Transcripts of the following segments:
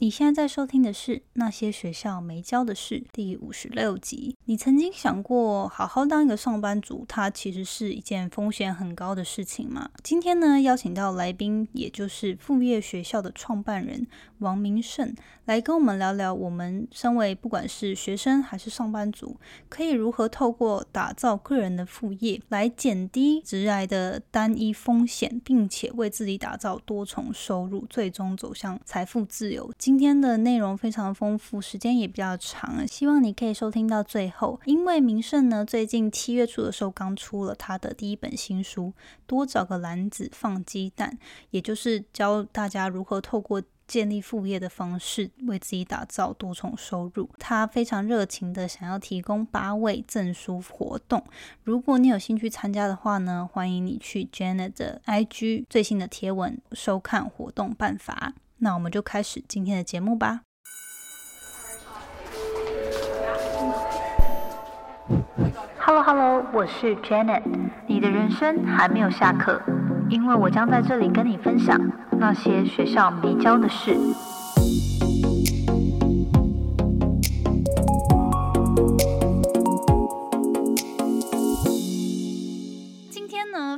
你现在在收听的是《那些学校没教的事》第五十六集。你曾经想过，好好当一个上班族，它其实是一件风险很高的事情吗？今天呢，邀请到来宾，也就是副业学校的创办人王明胜，来跟我们聊聊，我们身为不管是学生还是上班族，可以如何透过打造个人的副业，来减低职涯的单一风险，并且为自己打造多重收入，最终走向财富自由。今天的内容非常丰富，时间也比较长，希望你可以收听到最后。因为明胜呢，最近七月初的时候刚出了他的第一本新书《多找个篮子放鸡蛋》，也就是教大家如何透过建立副业的方式，为自己打造多重收入。他非常热情的想要提供八位证书活动，如果你有兴趣参加的话呢，欢迎你去 Janet 的 IG 最新的贴文收看活动办法。那我们就开始今天的节目吧。Hello Hello，我是 Janet。你的人生还没有下课，因为我将在这里跟你分享那些学校没教的事。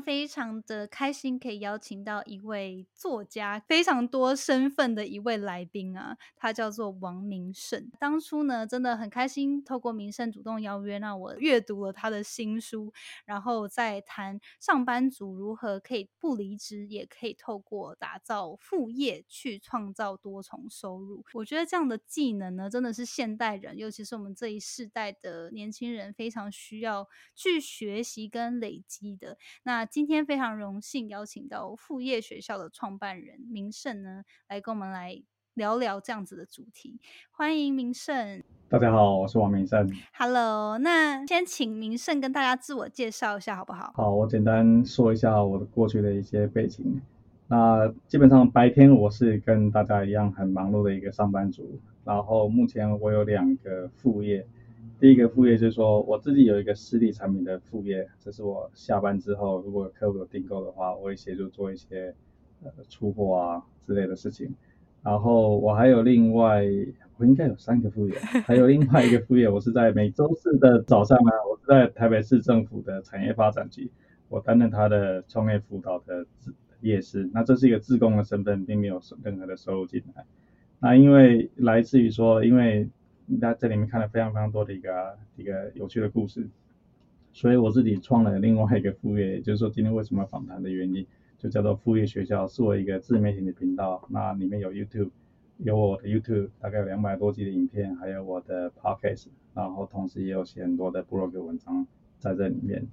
非常的开心，可以邀请到一位作家，非常多身份的一位来宾啊，他叫做王明胜。当初呢，真的很开心，透过明胜主动邀约，让我阅读了他的新书，然后再谈上班族如何可以不离职，也可以透过打造副业去创造多重收入。我觉得这样的技能呢，真的是现代人，尤其是我们这一世代的年轻人，非常需要去学习跟累积的。那今天非常荣幸邀请到副业学校的创办人明胜呢，来跟我们来聊聊这样子的主题。欢迎明胜。大家好，我是王明胜。Hello，那先请明胜跟大家自我介绍一下好不好？好，我简单说一下我的过去的一些背景。那基本上白天我是跟大家一样很忙碌的一个上班族，然后目前我有两个副业。第一个副业就是说，我自己有一个实体产品的副业，这是我下班之后，如果客户有订购的话，我会协助做一些呃出货啊之类的事情。然后我还有另外，我应该有三个副业，还有另外一个副业，我是在每周四的早上呢，我是在台北市政府的产业发展局，我担任他的创业辅导的业师。那这是一个自工的身份，并没有任何的收入进来。那因为来自于说，因为在这里面看了非常非常多的一个一个有趣的故事，所以我自己创了另外一个副业，就是说今天为什么访谈的原因，就叫做副业学校，是我一个自媒体的频道，那里面有 YouTube，有我的 YouTube 大概有两百多集的影片，还有我的 Podcast，然后同时也有写很多的 blog 文章在这里面。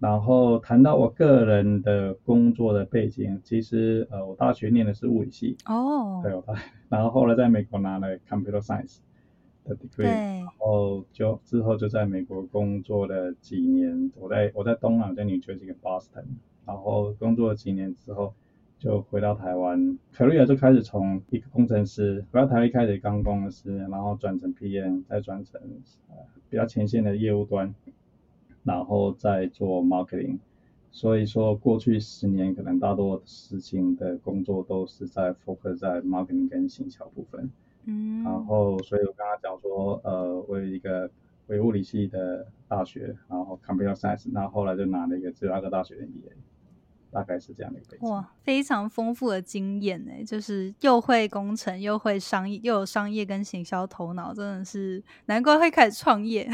然后谈到我个人的工作的背景，其实呃我大学念的是物理系，哦，对，我然后后来在美国拿了 Computer Science。对，然后就之后就在美国工作了几年，我在我在东南在纽约这个 Boston，然后工作了几年之后就回到台湾，可瑞亚就开始从一个工程师回到台湾一开始刚工程师，然后转成 PM，再转成呃比较前线的业务端，然后再做 marketing，所以说过去十年可能大多事情的工作都是在 focus 在 marketing 跟行销部分。嗯，然后，所以我刚刚讲说，呃，我有一个微物理系的大学，然后 computer science，那后来就拿了一个芝加哥大学的 MBA，大概是这样的一个背景。哇，非常丰富的经验呢，就是又会工程，又会商业，又有商业跟行销头脑，真的是难怪会开始创业。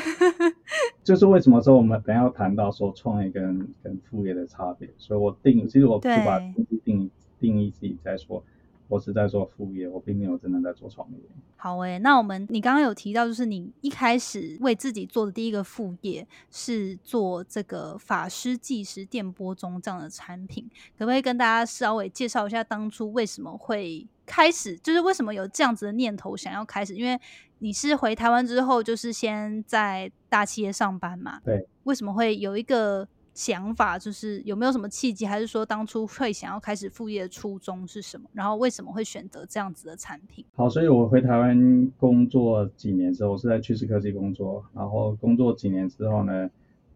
就是为什么说我们等下要谈到说创业跟跟副业的差别，所以我定，其实我就把定义定义自己再说。我是在做副业，我并没有真的在做创业。好诶，那我们你刚刚有提到，就是你一开始为自己做的第一个副业是做这个法师计时电波钟这样的产品，可不可以跟大家稍微介绍一下当初为什么会开始，就是为什么有这样子的念头想要开始？因为你是回台湾之后，就是先在大企业上班嘛，对，为什么会有一个？想法就是有没有什么契机，还是说当初会想要开始副业的初衷是什么？然后为什么会选择这样子的产品？好，所以我回台湾工作几年之后，我是在趋势科技工作，然后工作几年之后呢，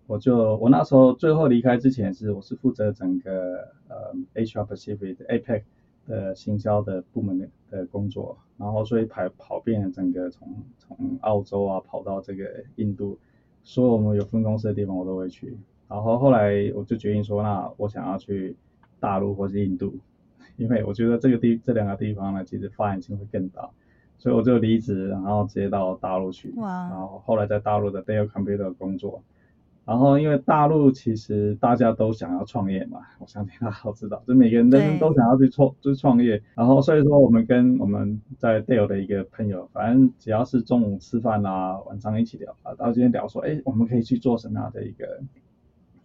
我就我那时候最后离开之前是我是负责整个呃 HR Pacific APEC 的行销的部门的的工作，然后所以跑跑遍了整个从从澳洲啊跑到这个印度，所有我们有分公司的地方我都会去。然后后来我就决定说，那我想要去大陆或是印度，因为我觉得这个地这两个地方呢，其实发展性会更大，所以我就离职，然后直接到大陆去。哇！然后后来在大陆的 Dell Computer 工作。然后因为大陆其实大家都想要创业嘛，我相信大家都知道，就每个人人都想要去创，就是创业。然后所以说我们跟我们在 Dell 的一个朋友，反正只要是中午吃饭啊，晚上一起聊啊，到今天聊说，哎，我们可以去做什么样的一个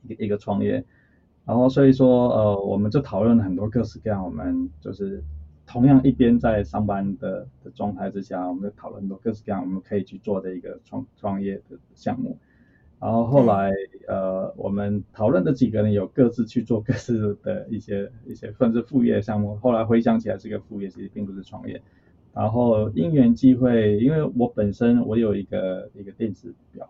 一个一个创业。然后所以说呃，我们就讨论了很多各式各样，我们就是同样一边在上班的的状态之下，我们就讨论很多各式各样我们可以去做的一个创创业的项目。然后后来，呃，我们讨论的几个人有各自去做各自的一些一些算是副业项目。后来回想起来，这个副业其实并不是创业。然后因缘际会，因为我本身我有一个一个电子表，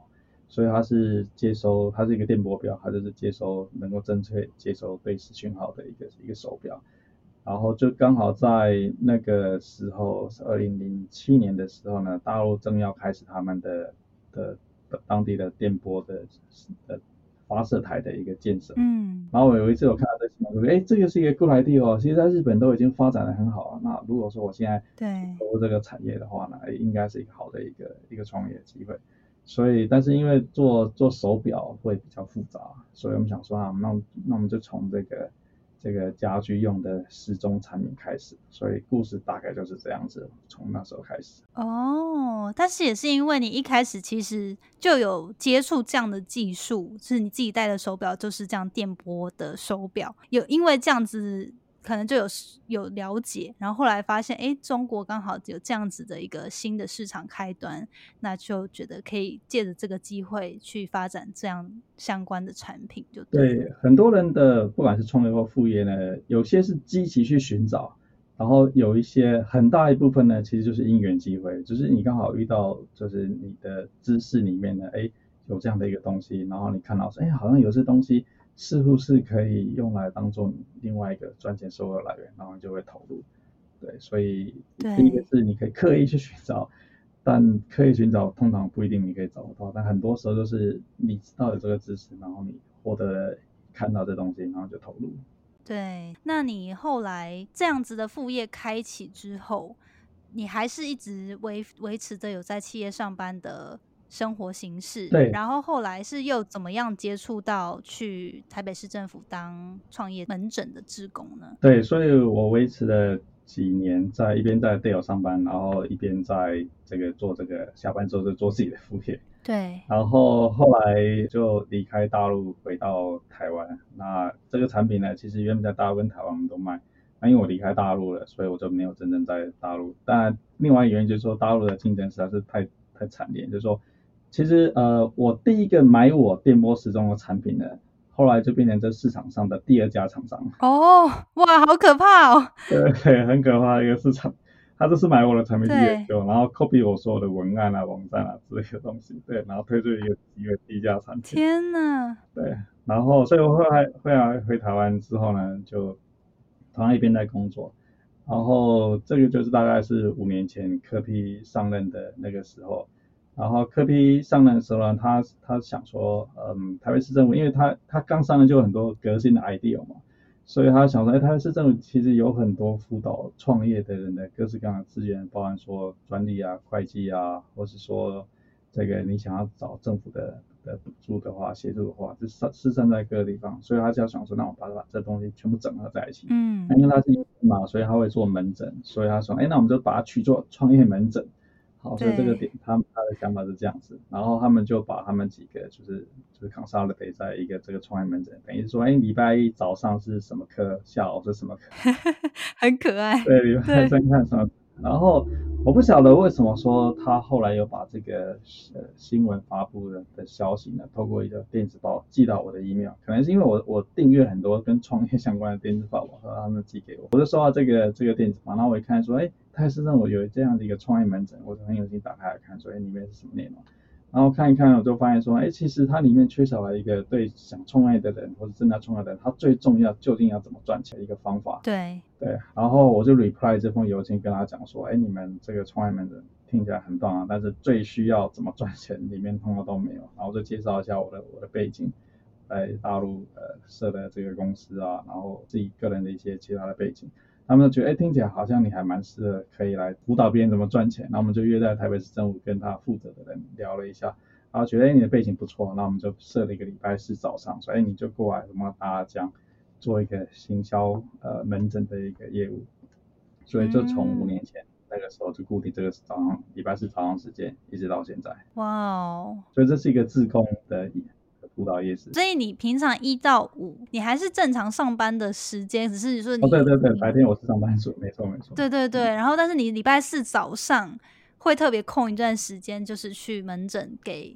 所以它是接收，它是一个电波表，它就是接收能够正确接收对时讯号的一个一个手表。然后就刚好在那个时候，是二零零七年的时候呢，大陆正要开始他们的的。当地的电波的呃发射台的一个建设，嗯，然后我有一次我看到这新闻，说，哎，这个是一个 good idea 哦，其实在日本都已经发展的很好了。那如果说我现在对投入这个产业的话呢，应该是一个好的一个一个创业机会。所以，但是因为做做手表会比较复杂，所以我们想说啊，那那我们就从这个。这个家居用的时钟产品开始，所以故事大概就是这样子，从那时候开始。哦，但是也是因为你一开始其实就有接触这样的技术，是你自己戴的手表就是这样电波的手表，有因为这样子。可能就有有了解，然后后来发现，哎，中国刚好有这样子的一个新的市场开端，那就觉得可以借着这个机会去发展这样相关的产品，就对很多人的不管是创业或副业呢，有些是积极去寻找，然后有一些很大一部分呢，其实就是因缘机会，就是你刚好遇到，就是你的知识里面呢，哎，有这样的一个东西，然后你看到说，哎，好像有些东西。似乎是可以用来当做另外一个赚钱收入来源，然后就会投入。对，所以第一个是你可以刻意去寻找，但刻意寻找通常不一定你可以找得到，但很多时候就是你知道有这个知识，然后你获得看到这东西，然后就投入。对，那你后来这样子的副业开启之后，你还是一直维维持着有在企业上班的？生活形式，对，然后后来是又怎么样接触到去台北市政府当创业门诊的职工呢？对，所以我维持了几年，在一边在 Dell 上班，然后一边在这个做这个下班之后就做自己的副业。对，然后后来就离开大陆回到台湾。那这个产品呢，其实原本在大陆跟台湾我们都卖，那因为我离开大陆了，所以我就没有真正在大陆。但另外一个原因就是说，大陆的竞争实在是太太惨烈，就是说。其实呃，我第一个买我电波时钟的产品呢，后来就变成这市场上的第二家厂商。哦，哇，好可怕哦！对对，很可怕的一个市场。他就是买我的产品去研究，然后 copy 我所有的文案啊、网站啊之类的东西，对，然后推出一个一个低价产品。天哪！对，然后所以我后来后来回台湾之后呢，就同样一边在工作，然后这个就是大概是五年前科批上任的那个时候。然后科比上任的时候呢，他他想说，嗯，台北市政府，因为他他刚上任就有很多革新的 idea 嘛，所以他想说，哎，台北市政府其实有很多辅导创业的人的各式各样的资源，包含说专利啊、会计啊，或是说这个你想要找政府的的补助的话、协助的话，就散是散在各个地方，所以他就要想说，那我把把这东西全部整合在一起。嗯。因为他是医生嘛，所以他会做门诊，所以他说，哎，那我们就把它去做创业门诊。好，所以这个点，他们他的想法是这样子，然后他们就把他们几个就是就是 consultant 在一个这个创业门诊，等于说，哎，礼拜一早上是什么课，下午是什么课，很可爱。对，礼拜三看什么。然后我不晓得为什么说他后来又把这个呃新闻发布的的消息呢，透过一个电子报寄到我的 email，可能是因为我我订阅很多跟创业相关的电子报，我说他们寄给我，我就收到这个这个电子报，然后我一看说，哎，泰斯让我有这样的一个创业门诊，我就很有心打开来看，说，哎，里面是什么内容？然后看一看，我就发现说，哎，其实它里面缺少了一个对想创业的人或者正在创业的人，他最重要究竟要怎么赚钱的一个方法。对对，然后我就 reply 这封邮件跟他讲说，哎，你们这个创业门人听起来很棒啊，但是最需要怎么赚钱里面通通都没有。然后就介绍一下我的我的背景，在大陆呃设的这个公司啊，然后自己个人的一些其他的背景。他们就觉得，哎，听起来好像你还蛮适合，可以来辅导别人怎么赚钱。那我们就约在台北市政府跟他负责的人聊了一下，然后觉得，哎，你的背景不错，那我们就设了一个礼拜四早上，所以你就过来，我们大家讲做一个行销呃门诊的一个业务。所以就从五年前那个时候就固定这个早上礼拜四早上时间，一直到现在。哇哦！所以这是一个自贡的。辅导业是，所以你平常一到五，你还是正常上班的时间，只是说你，对对对，白天我是上班族，没错没错。对对对，然后但是你礼拜四早上会特别空一段时间，就是去门诊给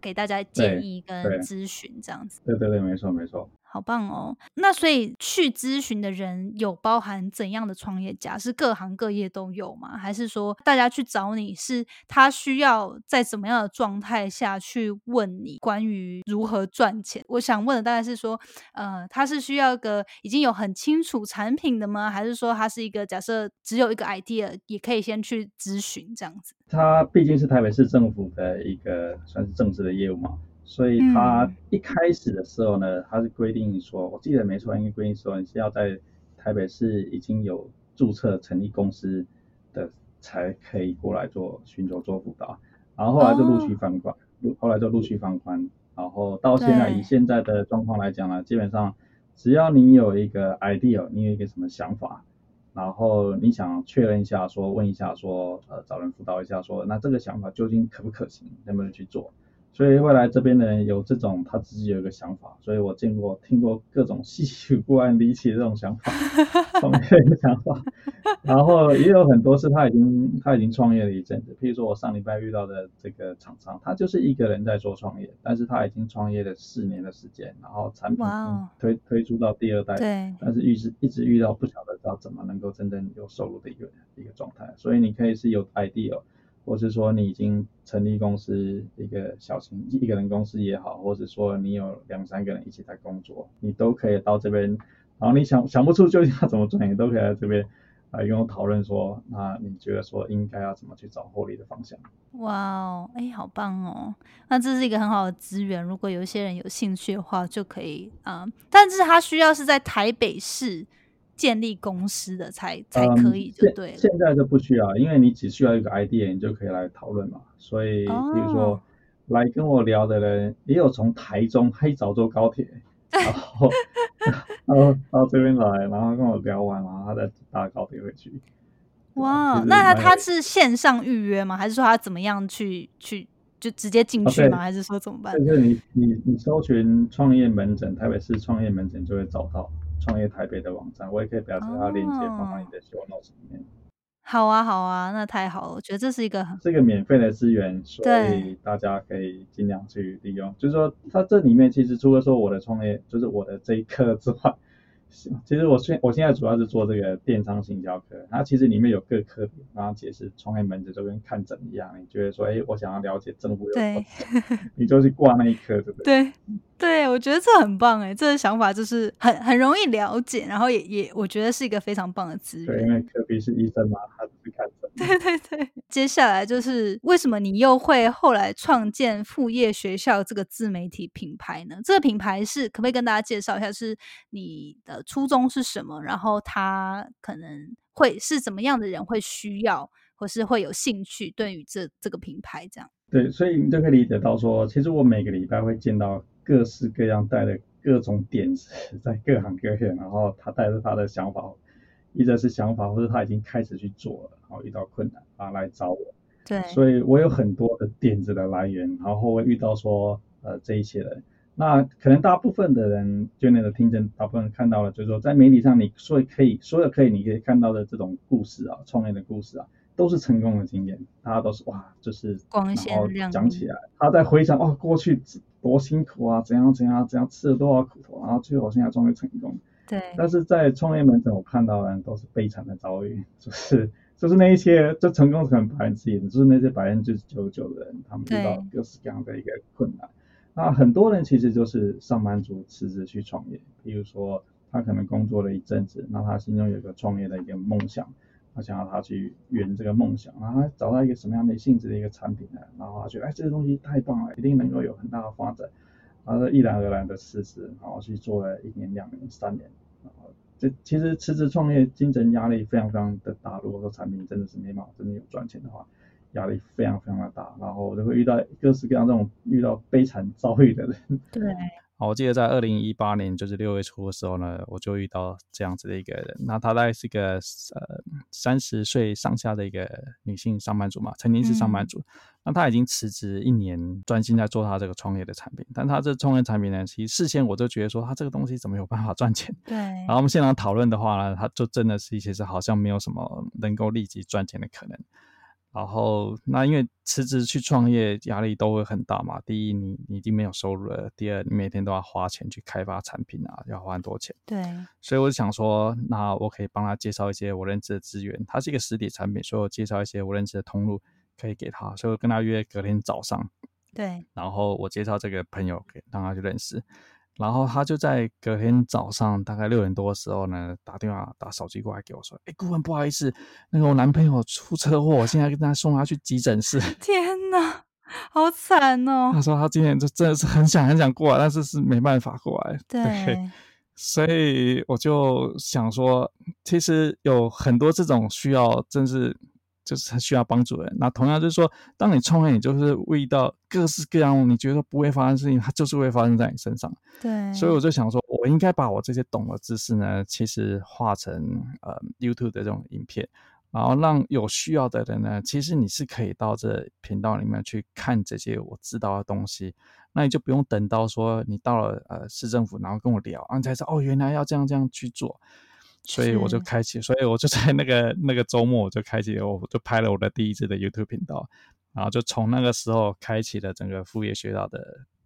给大家建议跟咨询这样子。对对对，没错没错。好棒哦！那所以去咨询的人有包含怎样的创业家？是各行各业都有吗？还是说大家去找你是他需要在怎么样的状态下去问你关于如何赚钱？我想问的大概是说，呃，他是需要一个已经有很清楚产品的吗？还是说他是一个假设只有一个 idea 也可以先去咨询这样子？他毕竟是台北市政府的一个算是正式的业务嘛。所以他一开始的时候呢，他是规定说，我记得没错，应该规定说你是要在台北市已经有注册成立公司的才可以过来做寻求做辅导，然后后来就陆续放宽，后来就陆续放宽，然后到现在以现在的状况来讲呢，基本上只要你有一个 idea，你有一个什么想法，然后你想确认一下说，问一下说，呃，找人辅导一下说，那这个想法究竟可不可行，能不能去做？所以会来这边的人有这种他自己有一个想法，所以我见过听过各种稀奇古怪离奇的这种想法，创业的想法，然后也有很多是他已经他已经创业了一阵子，譬如说我上礼拜遇到的这个厂商，他就是一个人在做创业，但是他已经创业了四年的时间，然后产品推推出到第二代，对，但是一直一直遇到不晓得要怎么能够真正有收入的一个一个状态，所以你可以是有 idea。或是说你已经成立公司一个小型一个人公司也好，或者说你有两三个人一起在工作，你都可以到这边。然后你想想不出究竟要怎么赚，你都可以在这边来跟我讨论说，那你觉得说应该要怎么去找获利的方向？哇哦，哎，好棒哦！那这是一个很好的资源，如果有一些人有兴趣的话，就可以啊。但是他需要是在台北市。建立公司的才才可以，就对。现在就不需要，因为你只需要一个 idea，你就可以来讨论嘛。所以，比如说来跟我聊的人，也有从台中黑早坐高铁，然后 然后到这边来，然后跟我聊完，然后他再搭高铁回去。哇，那他他是线上预约吗？还是说他怎么样去去就直接进去吗？还是说怎么办？就是你你你搜寻创业门诊，台北市创业门诊就会找到。创业台北的网站，我也可以表示它链接放到你的 show notes 里面。好啊，好啊，那太好了，我觉得这是一个很是一个免费的资源，所以大家可以尽量去利用。就是说，它这里面其实除了说我的创业，就是我的这一课之外。其实我现我现在主要是做这个电商行销课，它其实里面有各科，然后解释创业门诊就跟看诊一样，你觉得说，哎，我想要了解政府有对，你就去挂那一科，对不对？对，对我觉得这很棒哎，这个想法就是很很容易了解，然后也也我觉得是一个非常棒的资源。对，因为科比是医生嘛。对对对，接下来就是为什么你又会后来创建副业学校这个自媒体品牌呢？这个品牌是可不可以跟大家介绍一下，是你的初衷是什么？然后他可能会是怎么样的人会需要，或是会有兴趣对于这这个品牌这样？对，所以你就可以理解到说，其实我每个礼拜会见到各式各样带的各种点子，在各行各业，然后他带着他的想法。一则是想法，或者他已经开始去做了，然后遇到困难啊来找我。对，所以我有很多的点子的来源，然后会遇到说呃这一些人，那可能大部分的人，就那个听证，大部分人看到了，就是说在媒体上你说可以，所有可以你可以看到的这种故事啊，创业的故事啊，都是成功的经验，大家都是哇，就是光鲜亮讲起来，他在回想哦过去多辛苦啊，怎样怎样怎样吃了多少苦头，然后最后现在终于成功。对，但是在创业门诊，我看到的人都是悲惨的遭遇，就是就是那一些，就成功可能百分之一，就是那些百分之九十九的人，他们遇到各式各样的一个困难。那很多人其实就是上班族辞职去创业，比如说他可能工作了一阵子，那他心中有一个创业的一个梦想，他想要他去圆这个梦想，然后他找到一个什么样的性质的一个产品呢？然后他觉得哎这个东西太棒了，一定能够有很大的发展，然后毅然而然的辞职，然后去做了一年、两年、三年，这其实辞职创业精神压力非常非常的大，如果说产品真的是没办法真的有赚钱的话。压力非常非常的大，然后就会遇到各式各样这种遇到悲惨遭遇的人。对，好，我记得在二零一八年，就是六月初的时候呢，我就遇到这样子的一个人。那她大概是个呃三十岁上下的一个女性上班族嘛，曾经是上班族。那她已经辞职一年，专心在做她这个创业的产品。但她这创业产品呢，其实事先我就觉得说，她这个东西怎么有办法赚钱？对。然后我们现场讨论的话呢，她就真的是其实好像没有什么能够立即赚钱的可能。然后，那因为辞职去创业，压力都会很大嘛。第一，你你已经没有收入了；第二，你每天都要花钱去开发产品啊，要花很多钱。对。所以我就想说，那我可以帮他介绍一些我认知的资源。它是一个实体产品，所以我介绍一些我认知的通路可以给他。所以我跟他约隔天早上。对。然后我介绍这个朋友给让他去认识。然后他就在隔天早上大概六点多的时候呢，打电话打手机过来给我说：“哎，顾问，不好意思，那个我男朋友出车祸，我现在跟他送他去急诊室。”天哪，好惨哦！他说他今天就真的是很想很想过来，但是是没办法过来。对，所以我就想说，其实有很多这种需要，真是。就是他需要帮助人，那同样就是说，当你创业，你就是遇到各式各样你觉得不会发生事情，它就是会发生在你身上。对，所以我就想说，我应该把我这些懂的知识呢，其实化成呃 YouTube 的这种影片，然后让有需要的人呢，其实你是可以到这频道里面去看这些我知道的东西，那你就不用等到说你到了呃市政府，然后跟我聊，然后才知道哦，原来要这样这样去做。所以我就开启，所以我就在那个那个周末，我就开启，我就拍了我的第一支的 YouTube 频道，然后就从那个时候开启了整个副业学到的。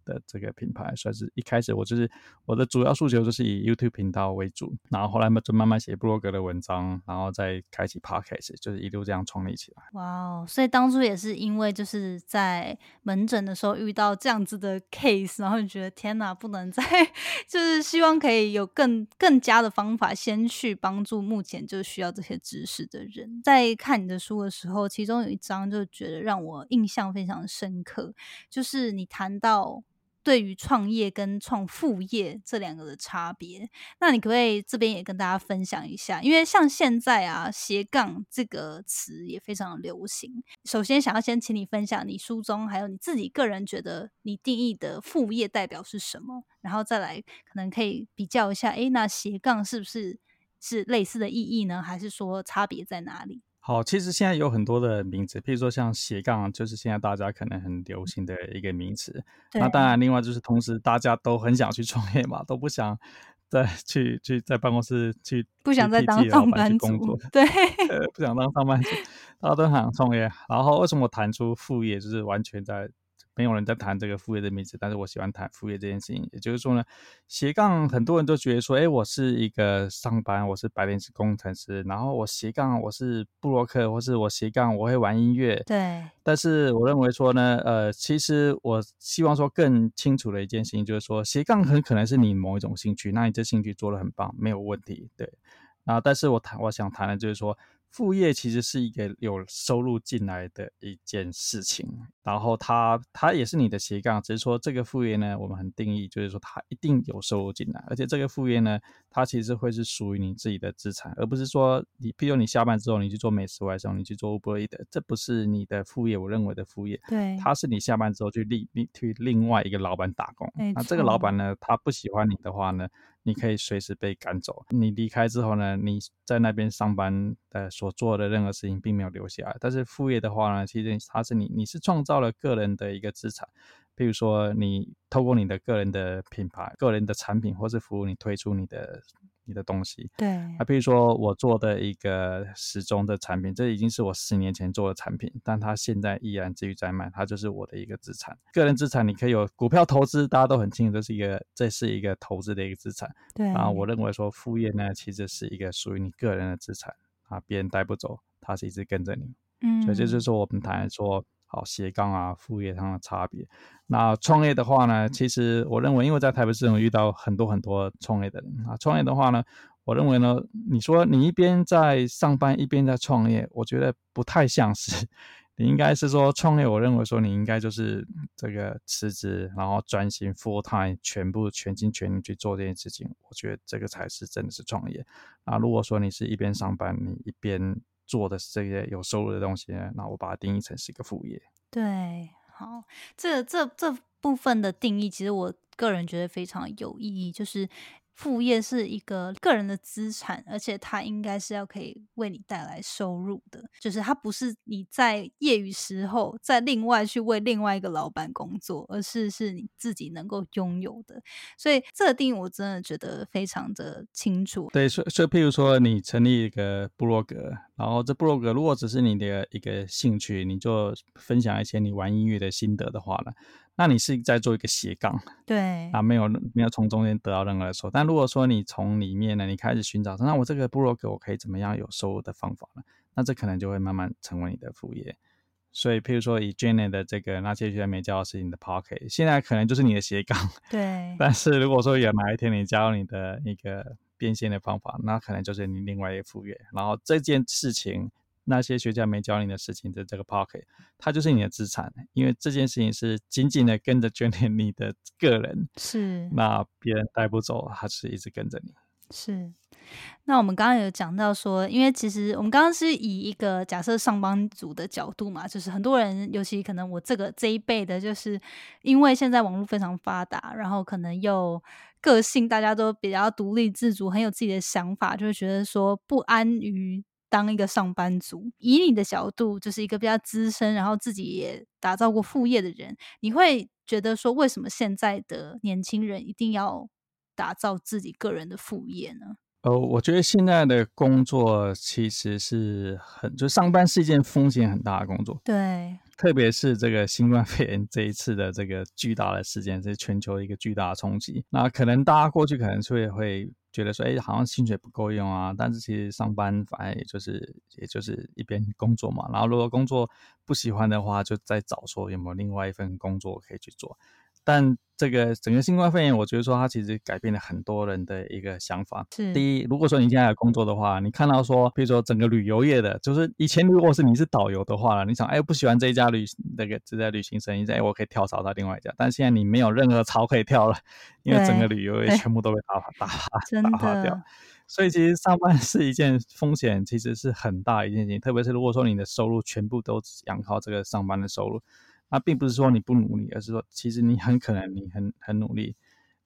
的这个品牌算是一开始，我就是我的主要诉求就是以 YouTube 频道为主，然后后来嘛就慢慢写布洛格的文章，然后再开启 Podcast，就是一路这样创立起来。哇哦！所以当初也是因为就是在门诊的时候遇到这样子的 case，然后你觉得天哪，不能再 就是希望可以有更更加的方法，先去帮助目前就需要这些知识的人。在看你的书的时候，其中有一章就觉得让我印象非常深刻，就是你谈到。对于创业跟创副业这两个的差别，那你可不可以这边也跟大家分享一下？因为像现在啊，斜杠这个词也非常流行。首先，想要先请你分享你书中还有你自己个人觉得你定义的副业代表是什么，然后再来可能可以比较一下，诶，那斜杠是不是是类似的意义呢？还是说差别在哪里？好，其实现在有很多的名词，譬如说像斜杠，就是现在大家可能很流行的一个名词。那当然，另外就是同时大家都很想去创业嘛，都不想再 去去在办公室去不想再当上班族，对，呃，不想当上班族，大家都很想创业。然后为什么我谈出副业，就是完全在。没有人在谈这个副业的名字，但是我喜欢谈副业这件事情。也就是说呢，斜杠很多人都觉得说，哎，我是一个上班，我是白领是工程师，然后我斜杠我是布洛克，或是我斜杠我会玩音乐。对。但是我认为说呢，呃，其实我希望说更清楚的一件事情就是说，斜杠很可能是你某一种兴趣，那你这兴趣做的很棒，没有问题。对。啊，但是我谈我想谈的就是说。副业其实是一个有收入进来的一件事情，然后它它也是你的斜杠，只是说这个副业呢，我们很定义就是说它一定有收入进来，而且这个副业呢，它其实会是属于你自己的资产，而不是说你，譬如你下班之后你去做美食外送，你去做 Uber 的，这不是你的副业，我认为的副业，对，它是你下班之后去另另去另外一个老板打工，那这个老板呢，他不喜欢你的话呢？你可以随时被赶走。你离开之后呢？你在那边上班的所做的任何事情并没有留下来。但是副业的话呢，其实它是你，你是创造了个人的一个资产。比如说，你透过你的个人的品牌、个人的产品或是服务，你推出你的。你的东西，对啊，比如说我做的一个时钟的产品，这已经是我十年前做的产品，但它现在依然继续在卖，它就是我的一个资产。个人资产你可以有股票投资，大家都很清楚，这是一个这是一个投资的一个资产。对啊，我认为说副业呢，其实是一个属于你个人的资产啊，别人带不走。它是一直跟着你。嗯，所以这就是我们谈说，好斜杠啊，副业上的差别。那创业的话呢，其实我认为，因为在台北市中遇到很多很多创业的人啊，创业的话呢，我认为呢，你说你一边在上班一边在创业，我觉得不太像是。你应该是说创业，我认为说你应该就是这个辞职，然后专心 full time，全部全心全力去做这件事情。我觉得这个才是真的是创业。啊，如果说你是一边上班，你一边做的这些有收入的东西，那我把它定义成是一个副业。对，好，这这这部分的定义，其实我个人觉得非常有意义，就是。副业是一个个人的资产，而且它应该是要可以为你带来收入的，就是它不是你在业余时候再另外去为另外一个老板工作，而是是你自己能够拥有的。所以这个定义我真的觉得非常的清楚。对，所所以譬如说你成立一个部落格，然后这部落格如果只是你的一个兴趣，你就分享一些你玩音乐的心得的话呢？那你是在做一个斜杠，对，啊，没有没有从中间得到任何的收。但如果说你从里面呢，你开始寻找，那我这个部落格我可以怎么样有收入的方法呢？那这可能就会慢慢成为你的副业。所以，譬如说以 Jenny 的这个那些学没教的事情的 Pocket，现在可能就是你的斜杠。对。但是如果说有哪一天你加入你的一个变现的方法，那可能就是你另外一个副业。然后这件事情。那些学家没教你的事情的这个 pocket，它就是你的资产，因为这件事情是紧紧的跟着眷恋你的 个人，是那别人带不走，它是一直跟着你。是，那我们刚刚有讲到说，因为其实我们刚刚是以一个假设上班族的角度嘛，就是很多人，尤其可能我这个这一辈的，就是因为现在网络非常发达，然后可能又个性大家都比较独立自主，很有自己的想法，就会觉得说不安于。当一个上班族，以你的角度，就是一个比较资深，然后自己也打造过副业的人，你会觉得说，为什么现在的年轻人一定要打造自己个人的副业呢？呃，我觉得现在的工作其实是很，就上班是一件风险很大的工作。对，特别是这个新冠肺炎这一次的这个巨大的事件，是全球一个巨大的冲击。那可能大家过去可能会会。觉得说，哎，好像薪水不够用啊。但是其实上班反正也就是，也就是一边工作嘛。然后如果工作不喜欢的话，就再找说有没有另外一份工作可以去做。但这个整个新冠肺炎，我觉得说它其实改变了很多人的一个想法。是第一，如果说你现在有工作的话，你看到说，比如说整个旅游业的，就是以前如果是你是导游的话，你想，哎，不喜欢这一家旅那个这家旅行生意，哎，我可以跳槽到另外一家。但现在你没有任何槽可以跳了，因为整个旅游业全部都被打打打打发 掉。所以其实上班是一件风险，其实是很大一件事情。特别是如果说你的收入全部都仰靠这个上班的收入。那并不是说你不努力，而是说其实你很可能你很很努力，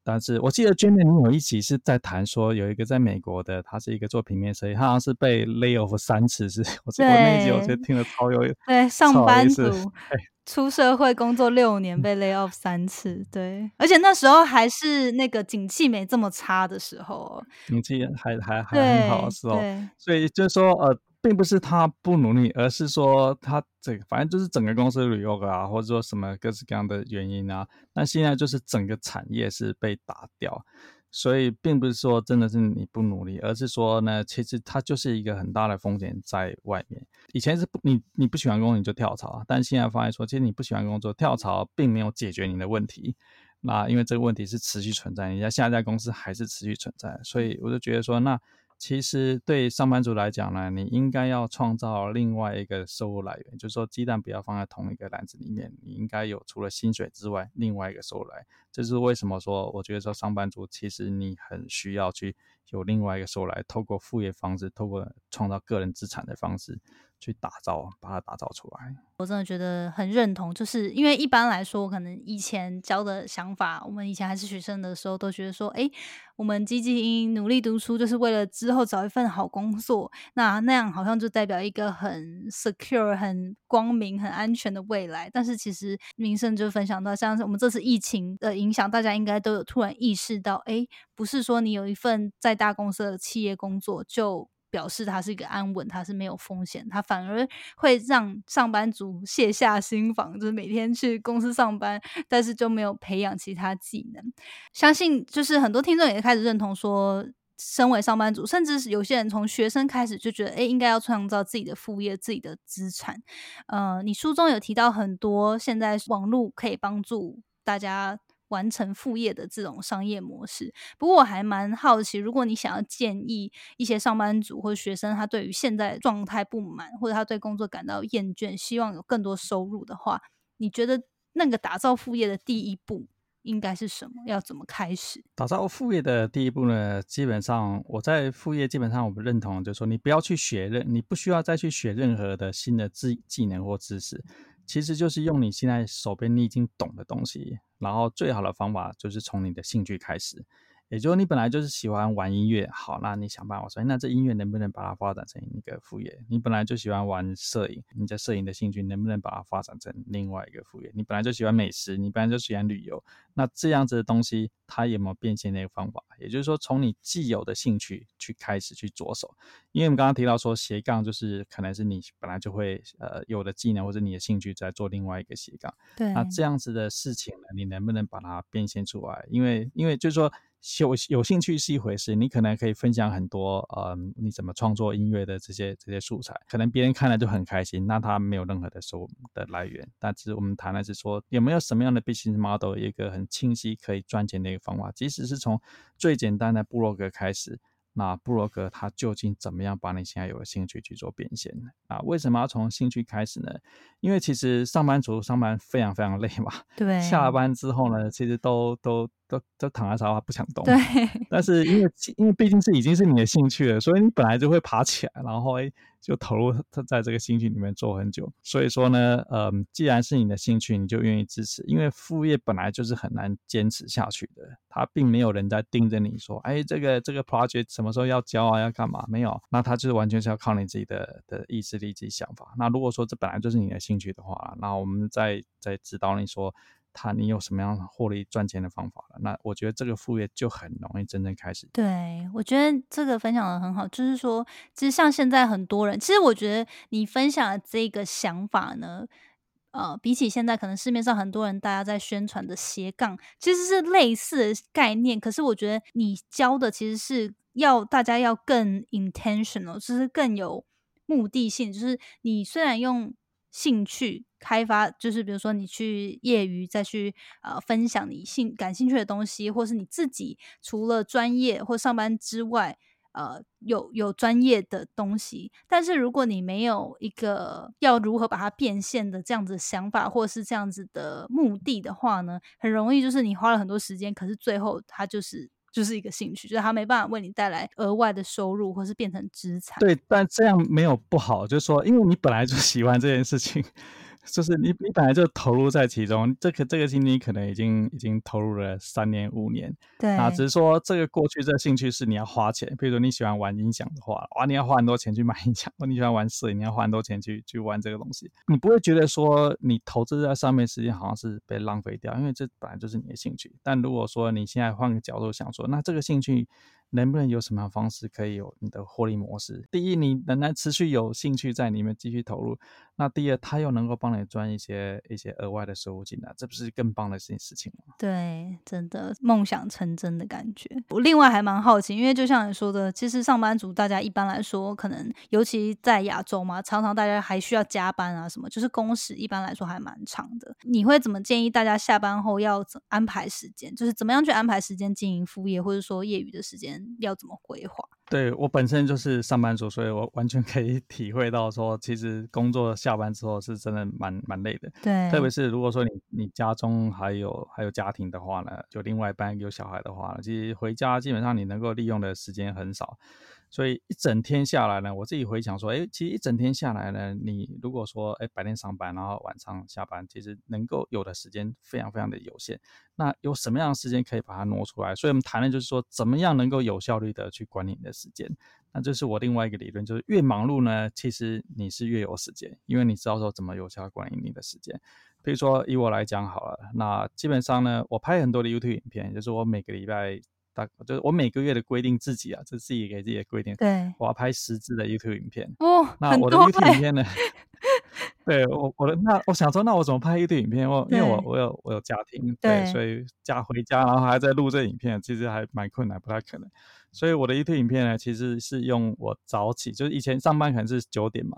但是我记得娟妹你有一集是在谈说有一个在美国的，他是一个做平面设计，他好像是被 lay off 三次，是我我那一集我觉得听了超有对上班族 出社会工作六年被 lay off 三次，对，而且那时候还是那个景气没这么差的时候，景气还还还很好的时候，所以就是说呃。并不是他不努力，而是说他这个反正就是整个公司旅游啊，或者说什么各式各样的原因啊。那现在就是整个产业是被打掉，所以并不是说真的是你不努力，而是说呢，其实它就是一个很大的风险在外面。以前是不你你不喜欢工作你就跳槽，但现在发现说，其实你不喜欢工作跳槽并没有解决你的问题。那因为这个问题是持续存在，你在下一家公司还是持续存在，所以我就觉得说那。其实对上班族来讲呢，你应该要创造另外一个收入来源，就是说鸡蛋不要放在同一个篮子里面，你应该有除了薪水之外另外一个收入来。这是为什么说我觉得说上班族其实你很需要去有另外一个收入来，透过副业方式，透过创造个人资产的方式去打造，把它打造出来。我真的觉得很认同，就是因为一般来说，可能以前教的想法，我们以前还是学生的时候，都觉得说，哎，我们积极努力读书，就是为了之后找一份好工作，那那样好像就代表一个很 secure、很光明、很安全的未来。但是其实民生就分享到，像是我们这次疫情的影响，大家应该都有突然意识到，哎，不是说你有一份在大公司的企业工作就。表示它是一个安稳，它是没有风险，它反而会让上班族卸下心防，就是每天去公司上班，但是就没有培养其他技能。相信就是很多听众也开始认同说，身为上班族，甚至是有些人从学生开始就觉得，哎，应该要创造自己的副业、自己的资产。呃，你书中有提到很多现在网络可以帮助大家完成副业的这种商业模式。不过我还蛮好奇，如果你想要建议一些上班族或者学生，他对于现在状态不满，或者他对工作感到厌倦，希望有更多收入的话，你觉得那个打造副业的第一步？应该是什么？要怎么开始打造副业的第一步呢？基本上我在副业基本上我们认同，就是说你不要去学任，你不需要再去学任何的新的技技能或知识，其实就是用你现在手边你已经懂的东西，然后最好的方法就是从你的兴趣开始。也就是你本来就是喜欢玩音乐，好，那你想办法说，那这音乐能不能把它发展成一个副业？你本来就喜欢玩摄影，你在摄影的兴趣能不能把它发展成另外一个副业？你本来就喜欢美食，你本来就喜欢旅游，那这样子的东西，它有没有变现的一个方法？也就是说，从你既有的兴趣去开始去着手，因为我们刚刚提到说斜杠就是可能是你本来就会呃有的技能或者你的兴趣在做另外一个斜杠，对，那这样子的事情呢，你能不能把它变现出来？因为因为就是说。有有兴趣是一回事，你可能可以分享很多，呃，你怎么创作音乐的这些这些素材，可能别人看了就很开心，那他没有任何的收的来源。但是我们谈的是说，有没有什么样的 business model，一个很清晰可以赚钱的一个方法，即使是从最简单的部落格开始。那布洛格他究竟怎么样把你现在有的兴趣去做变现呢？啊，为什么要从兴趣开始呢？因为其实上班族上班非常非常累嘛，对，下了班之后呢，其实都都都都躺在沙发不想动，对。但是因为因为毕竟是已经是你的兴趣了，所以你本来就会爬起来，然后诶就投入他在这个兴趣里面做很久。所以说呢，嗯，既然是你的兴趣，你就愿意支持，因为副业本来就是很难坚持下去的，他并没有人在盯着你说，哎，这个这个 project 什么时候要交啊，要干嘛？没有，那他就是完全是要靠你自己的的意志力、自己想法。那如果说这本来就是你的兴趣的话，那我们再再指导你说。他，你有什么样获利赚钱的方法了？那我觉得这个副业就很容易真正开始。对，我觉得这个分享的很好，就是说，其实像现在很多人，其实我觉得你分享的这个想法呢，呃，比起现在可能市面上很多人大家在宣传的斜杠，其实是类似的概念。可是我觉得你教的其实是要大家要更 intentional，就是更有目的性，就是你虽然用。兴趣开发就是，比如说你去业余再去呃分享你兴感兴趣的东西，或是你自己除了专业或上班之外，呃有有专业的东西。但是如果你没有一个要如何把它变现的这样子想法，或是这样子的目的的话呢，很容易就是你花了很多时间，可是最后它就是。就是一个兴趣，就是它没办法为你带来额外的收入，或是变成资产。对，但这样没有不好，就是说，因为你本来就喜欢这件事情。就是你，你本来就投入在其中，这个这个经历可能已经已经投入了三年五年，对啊，只是说这个过去这兴趣是你要花钱，比如说你喜欢玩音响的话，哇，你要花很多钱去买音响；，或你喜欢玩摄影，你要花很多钱去去玩这个东西，你不会觉得说你投资在上面时间好像是被浪费掉，因为这本来就是你的兴趣。但如果说你现在换个角度想说，那这个兴趣。能不能有什么方式可以有你的获利模式？第一，你仍然持续有兴趣在里面继续投入；那第二，他又能够帮你赚一些一些额外的收入进来，这不是更棒的一件事情吗？对，真的梦想成真的感觉。我另外还蛮好奇，因为就像你说的，其实上班族大家一般来说，可能尤其在亚洲嘛，常常大家还需要加班啊，什么就是工时一般来说还蛮长的。你会怎么建议大家下班后要安排时间？就是怎么样去安排时间经营副业，或者说业余的时间？要怎么规划？对我本身就是上班族，所以我完全可以 体会到说，其实工作下班之后是真的蛮蛮累的。对，特别是如果说你你家中还有还有家庭的话呢，就另外一半有小孩的话，其实回家基本上你能够利用的时间很少。所以一整天下来呢，我自己回想说，哎，其实一整天下来呢，你如果说，哎，白天上班，然后晚上下班，其实能够有的时间非常非常的有限。那有什么样的时间可以把它挪出来？所以我们谈的就是说，怎么样能够有效率的去管理你的时间。那这是我另外一个理论，就是越忙碌呢，其实你是越有时间，因为你知道说怎么有效管理你的时间。比如说以我来讲好了，那基本上呢，我拍很多的 YouTube 影片，就是我每个礼拜。大就是我每个月的规定自己啊，就自己给自己的规定。对，我要拍十支的 YouTube 影片。哦，那我的 YouTube 影片呢？对我我的那我想说，那我怎么拍 YouTube 影片？我因为我我有我有家庭，对，所以家回家然后还在录这影片，其实还蛮困难，不太可能。所以我的 YouTube 影片呢，其实是用我早起，就是以前上班可能是九点嘛，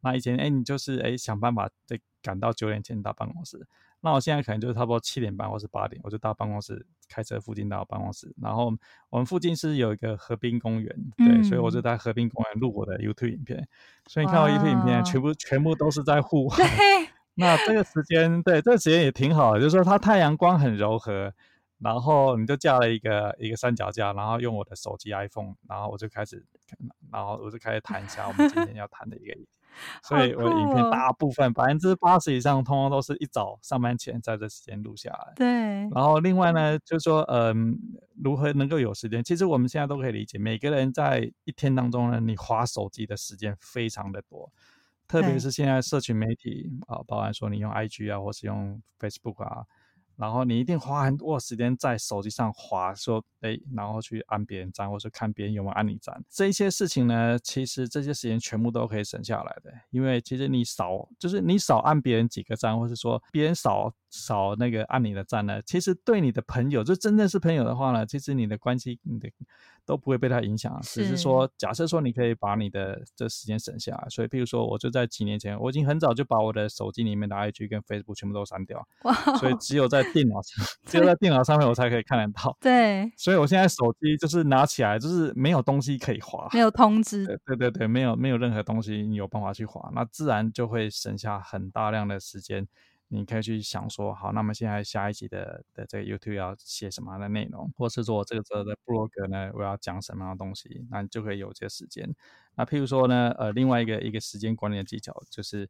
那以前哎你就是哎想办法得赶到九点前到办公室。那我现在可能就是差不多七点半或是八点，我就到办公室，开车附近到办公室。然后我们附近是有一个河滨公园，对，所以我就在河滨公园录我的 YouTube 影片。所以你看到 YouTube 影片，全部全部都是在户外。那这个时间，对，这个时间也挺好的，就是说它太阳光很柔和，然后你就架了一个一个三脚架，然后用我的手机 iPhone，然后我就开始，然后我就开始谈一下我们今天要谈的一个议题。所以，我的影片大部分百分之八十以上，通通都是一早上班前在这时间录下来。对。然后，另外呢，就是说，嗯，如何能够有时间？其实我们现在都可以理解，每个人在一天当中呢，你划手机的时间非常的多，特别是现在社群媒体啊，包含说你用 IG 啊，或是用 Facebook 啊。然后你一定花很多时间在手机上划，说哎，然后去按别人赞，或者看别人有没有按你赞。这一些事情呢，其实这些时间全部都可以省下来的，因为其实你少，就是你少按别人几个赞，或是说别人少少那个按你的赞呢，其实对你的朋友，就真正是朋友的话呢，其实你的关系，你的。都不会被他影响，只是说，假设说你可以把你的这时间省下来，所以，譬如说，我就在几年前，我已经很早就把我的手机里面的 IG 跟 Facebook 全部都删掉，所以只有在电脑上，只有在电脑上面我才可以看得到。对，所以我现在手机就是拿起来就是没有东西可以划，没有通知，对对对，没有没有任何东西你有办法去划，那自然就会省下很大量的时间。你可以去想说，好，那么现在下一集的的这个 YouTube 要写什么样的内容，或是说这个这的 Blog 呢，我要讲什么样的东西，那你就可以有这个时间。那譬如说呢，呃，另外一个一个时间管理的技巧就是。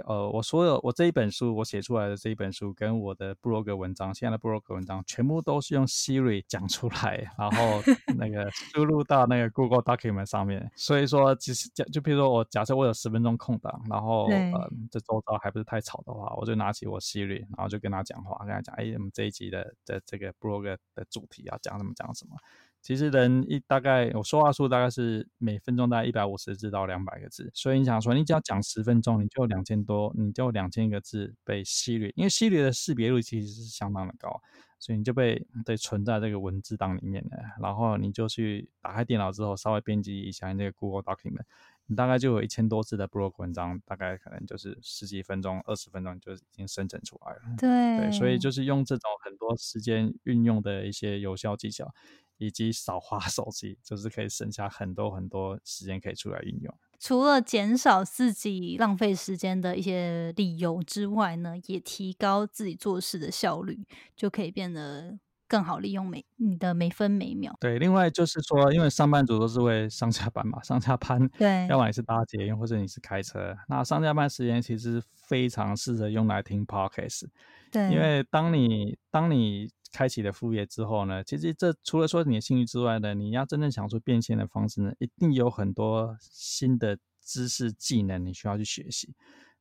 呃，我所有我这一本书，我写出来的这一本书，跟我的布洛格文章，现在的布洛格文章，全部都是用 Siri 讲出来，然后那 个输入到那个 Google Document 上面。所以说，其实假就比如说我假设我有十分钟空档，然后呃，这周遭还不是太吵的话，我就拿起我 Siri，然后就跟他讲话，跟他讲，哎，我们这一集的的这个布洛格的主题要讲什么讲什么。其实人一大概我说话数大概是每分钟大概一百五十字到两百个字，所以你想说你只要讲十分钟，你就两千多，你就两千个字被吸略，因为吸略的识别率其实是相当的高，所以你就被被存在这个文字档里面的，然后你就去打开电脑之后稍微编辑一下那个 Google Document，你大概就有一千多字的 blog 文章，大概可能就是十几分钟、二十分钟就已经生成出来了。对，所以就是用这种很多时间运用的一些有效技巧。以及少花手机，就是可以省下很多很多时间可以出来运用。除了减少自己浪费时间的一些理由之外呢，也提高自己做事的效率，就可以变得更好利用每你的每分每秒。对，另外就是说，因为上班族都是会上下班嘛，上下班，对，要么你是搭捷运，或者你是开车，那上下班时间其实非常适合用来听 podcast。对，因为当你当你开启了副业之后呢，其实这除了说你的兴趣之外呢，你要真正想出变现的方式呢，一定有很多新的知识技能你需要去学习。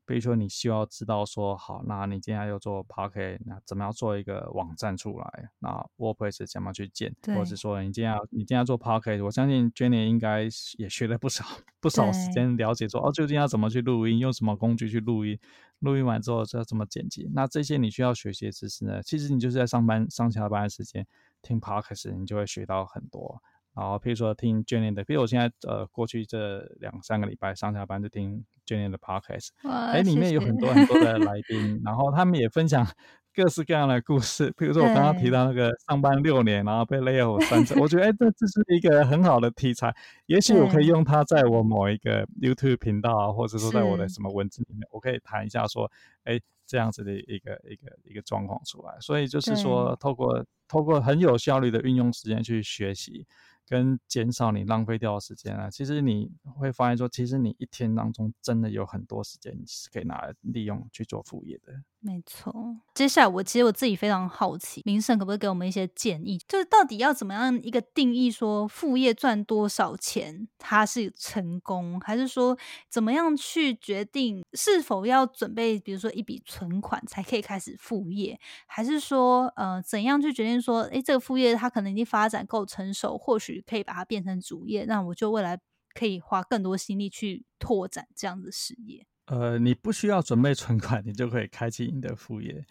比如说，你需要知道说，好，那你今天要做 p a r k e t 那怎么样做一个网站出来？那 WordPress 怎么去建？或者是说，你今天要你今天要做 p a r k e t 我相信 Jenny 应该也学了不少不少时间了解说，哦，究竟要怎么去录音，用什么工具去录音，录音完之后要怎么剪辑？那这些你需要学习的知识呢？其实你就是在上班上下班的时间听 p a r k e t 你就会学到很多。然后，譬如说听 Jenny 的，比如我现在呃过去这两三个礼拜上下班就听 Jenny 的 podcast，哎，里面有很多很多的来宾，然后他们也分享 各式各样的故事。比如说我刚刚提到那个上班六年，然后被 off 三次，我觉得哎，这这是一个很好的题材，也许我可以用它在我某一个 YouTube 频道啊，或者说在我的什么文字里面，我可以谈一下说，哎，这样子的一个一个一个状况出来。所以就是说，透过透过很有效率的运用时间去学习。跟减少你浪费掉的时间啊，其实你会发现说，其实你一天当中真的有很多时间你是可以拿来利用去做副业的。没错，接下来我其实我自己非常好奇，明胜可不可以给我们一些建议？就是到底要怎么样一个定义，说副业赚多少钱它是成功，还是说怎么样去决定是否要准备，比如说一笔存款才可以开始副业，还是说呃怎样去决定说，哎，这个副业它可能已经发展够成熟，或许可以把它变成主业，那我就未来可以花更多心力去拓展这样的事业。呃，你不需要准备存款，你就可以开启你的副业。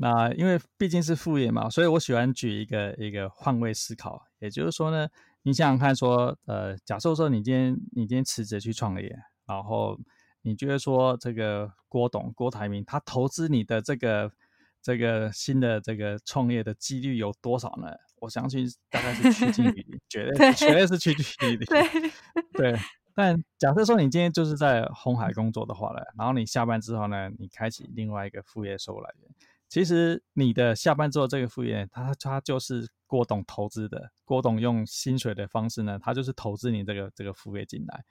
那因为毕竟是副业嘛，所以我喜欢举一个一个换位思考，也就是说呢，你想想看，说呃，假设说你今天你今天辞职去创业，然后你觉得说这个郭董郭台铭他投资你的这个这个新的这个创业的几率有多少呢？我相信大概是趋近于零，绝对绝对是趋近于零。对对。但假设说你今天就是在红海工作的话呢，然后你下班之后呢，你开启另外一个副业收入来源。其实你的下班之后这个副业，它它就是郭董投资的，郭董用薪水的方式呢，他就是投资你这个这个副业进来。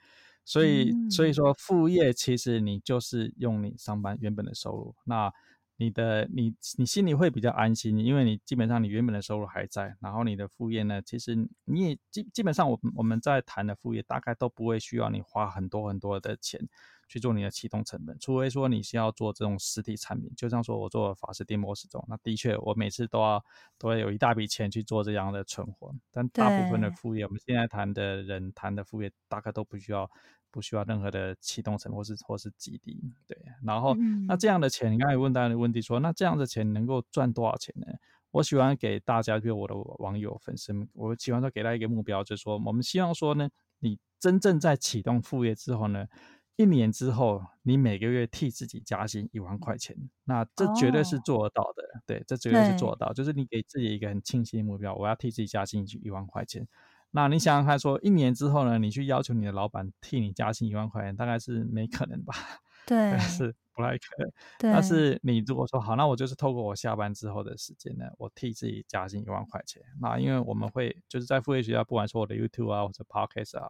所以所以说副业其实你就是用你上班原本的收入，那你的你你心里会比较安心，因为你基本上你原本的收入还在，然后你的副业呢，其实你也基基本上我我们在谈的副业大概都不会需要你花很多很多的钱。去做你的启动成本，除非说你是要做这种实体产品，就像说我做法式电波时钟，那的确我每次都要都要有一大笔钱去做这样的存活。但大部分的副业，我们现在谈的人谈的副业，大概都不需要不需要任何的启动成本或是或是基地。对，然后那这样的钱，你刚才问大家的问题说，那这样的钱能够赚多少钱呢？我喜欢给大家，比如我的网友粉丝，我喜欢说给他一个目标，就是说我们希望说呢，你真正在启动副业之后呢。一年之后，你每个月替自己加薪一万块钱，那这绝对是做得到的。对，这绝对是做得到。就是你给自己一个很清晰的目标，我要替自己加薪一万块钱。那你想想看，说一年之后呢，你去要求你的老板替你加薪一万块钱，大概是没可能吧？对，是不太可能。但是你如果说好，那我就是透过我下班之后的时间呢，我替自己加薪一万块钱。那因为我们会就是在副业学校，不管说我的 YouTube 啊，或者 Podcast 啊。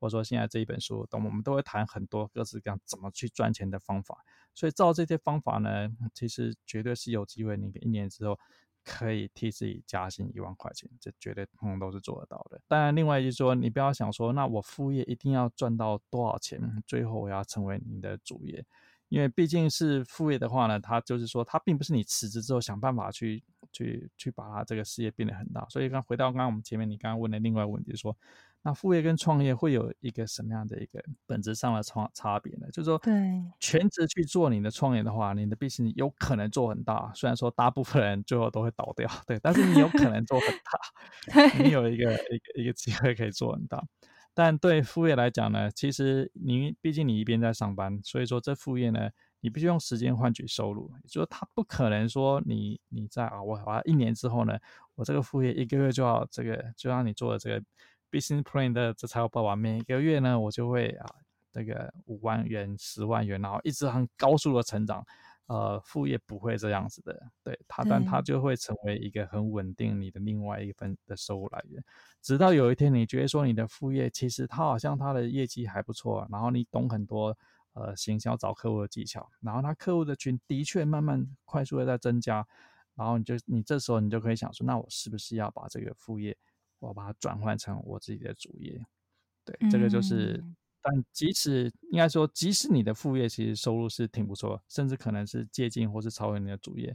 或者说现在这一本书，等我们都会谈很多各式各样怎么去赚钱的方法。所以照这些方法呢，其实绝对是有机会，你一年之后可以替自己加薪一万块钱，这绝对通通都是做得到的。当然，另外就是说，你不要想说，那我副业一定要赚到多少钱，最后我要成为你的主业，因为毕竟是副业的话呢，它就是说，它并不是你辞职之后想办法去去去把它这个事业变得很大。所以刚回到刚刚我们前面你刚刚问的另外一个问题，说。那副业跟创业会有一个什么样的一个本质上的差差别呢？就是说，对全职去做你的创业的话，你的 business 有可能做很大，虽然说大部分人最后都会倒掉，对，但是你有可能做很大，你有一个一个一个机会可以做很大。但对副业来讲呢，其实你毕竟你一边在上班，所以说这副业呢，你必须用时间换取收入，就是他不可能说你你在啊，我我一年之后呢，我这个副业一个月就要这个就让你做的这个。Business plan 的这财务报表，每个月呢，我就会啊，这个五万元、十万元，然后一直很高速的成长。呃，副业不会这样子的，对它，但它就会成为一个很稳定你的另外一份的收入来源。直到有一天，你觉得说你的副业其实它好像它的业绩还不错，然后你懂很多呃行销找客户的技巧，然后他客户的群的确慢慢快速的在增加，然后你就你这时候你就可以想说，那我是不是要把这个副业？我把它转换成我自己的主业，对，这个就是。但即使应该说，即使你的副业其实收入是挺不错，甚至可能是接近或是超越你的主业，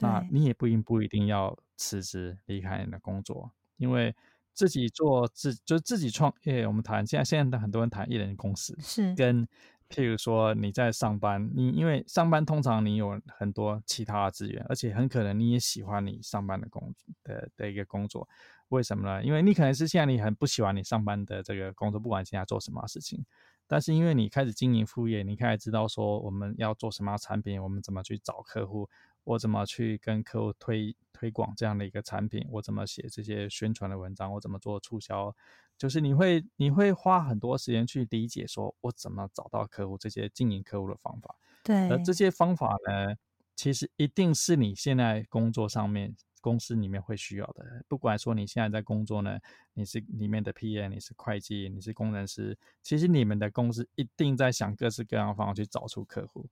那你也不应不一定要辞职离开你的工作，因为自己做自就是自己创业。我们谈现在现在的很多人谈一人公司，是跟譬如说你在上班，你因为上班通常你有很多其他的资源，而且很可能你也喜欢你上班的工的的一个工作。为什么呢？因为你可能是现在你很不喜欢你上班的这个工作，不管现在做什么事情，但是因为你开始经营副业，你开始知道说我们要做什么产品，我们怎么去找客户，我怎么去跟客户推推广这样的一个产品，我怎么写这些宣传的文章，我怎么做促销，就是你会你会花很多时间去理解说我怎么找到客户这些经营客户的方法。对，而这些方法呢，其实一定是你现在工作上面。公司里面会需要的，不管说你现在在工作呢，你是里面的 PM，你是会计，你是工程师，其实你们的公司一定在想各式各样的方法去找出客户。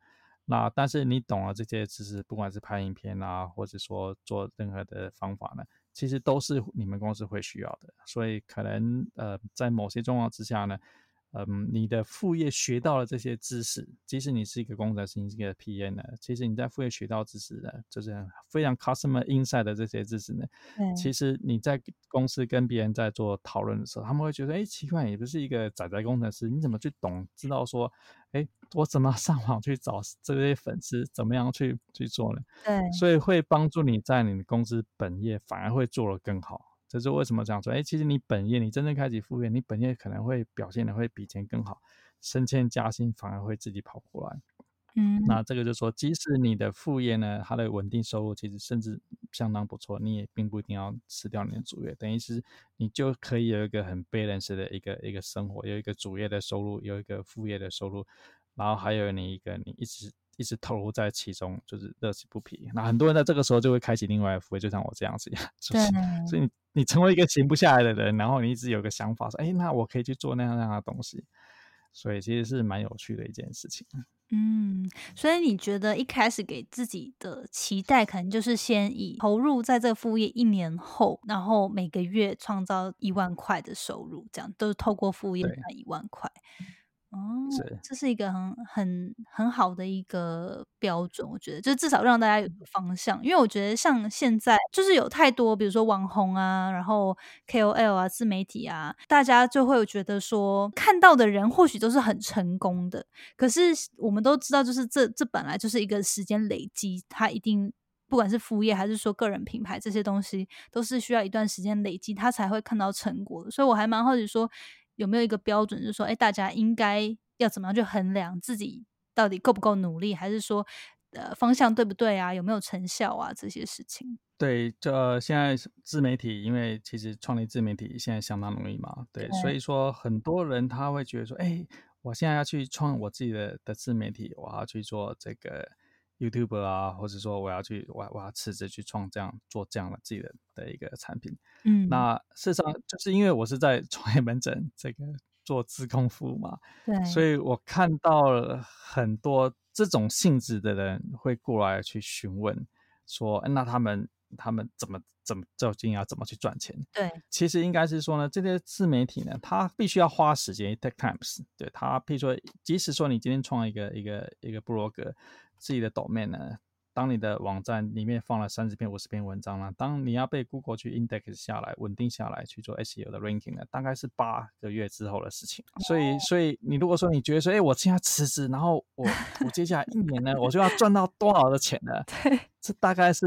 那但是你懂了这些知识，不管是拍影片啊，或者说做任何的方法呢，其实都是你们公司会需要的。所以可能呃，在某些状况之下呢，嗯，你的副业学到了这些知识，即使你是一个工程师，你是一个 PM 呢，其实你在副业学到知识的，就是非常 customer insight 的这些知识呢，其实你在公司跟别人在做讨论的时候，他们会觉得，哎，奇怪，你不是一个仔仔工程师，你怎么去懂知道说，哎，我怎么 上网去找这些粉丝，怎么样去去做呢？对，所以会帮助你在你的公司本业反而会做得更好。这是为什么这样说？哎，其实你本业，你真正开启副业，你本业可能会表现的会比以前更好，升迁加薪反而会自己跑过来。嗯，那这个就说，即使你的副业呢，它的稳定收入其实甚至相当不错，你也并不一定要辞掉你的主业，等于是你就可以有一个很 balance 的一个一个生活，有一个主业的收入，有一个副业的收入，然后还有你一个你一直。一直投入在其中，就是乐此不疲。那很多人在这个时候就会开启另外的副业，就像我这样子一样。对，所以你你成为一个停不下来的人，然后你一直有个想法说，哎，那我可以去做那样那样的东西。所以其实是蛮有趣的一件事情。嗯，所以你觉得一开始给自己的期待，可能就是先以投入在这个副业一年后，然后每个月创造一万块的收入，这样都是透过副业赚一万块。哦，这是一个很很很好的一个标准，我觉得，就至少让大家有个方向。因为我觉得像现在，就是有太多，比如说网红啊，然后 KOL 啊，自媒体啊，大家就会觉得说，看到的人或许都是很成功的，可是我们都知道，就是这这本来就是一个时间累积，它一定不管是副业还是说个人品牌这些东西，都是需要一段时间累积，他才会看到成果的。所以我还蛮好奇说。有没有一个标准，就是说，哎，大家应该要怎么样去衡量自己到底够不够努力，还是说，呃，方向对不对啊？有没有成效啊？这些事情。对，这现在自媒体，因为其实创立自媒体现在相当容易嘛，对，所以说很多人他会觉得说，哎，我现在要去创我自己的的自媒体，我要去做这个。YouTube 啊，或者说我要去，我我要辞职去创这样做这样的自己的的一个产品。嗯，那事实上就是因为我是在创业门诊这个做自控服务嘛，对，所以我看到了很多这种性质的人会过来去询问，说那他们他们怎么怎么究竟要怎么去赚钱？对，其实应该是说呢，这些自媒体呢，他必须要花时间，take times。对他，譬如说，即使说你今天创一个一个一个部落格。自己的 domain 呢？当你的网站里面放了三十篇、五十篇文章呢？当你要被 Google 去 index 下来、稳定下来去做 SEO 的 ranking 呢？大概是八个月之后的事情。所以，所以你如果说你觉得说，哎，我现在辞职，然后我我接下来一年呢，我就要赚到多少的钱呢？对，这大概是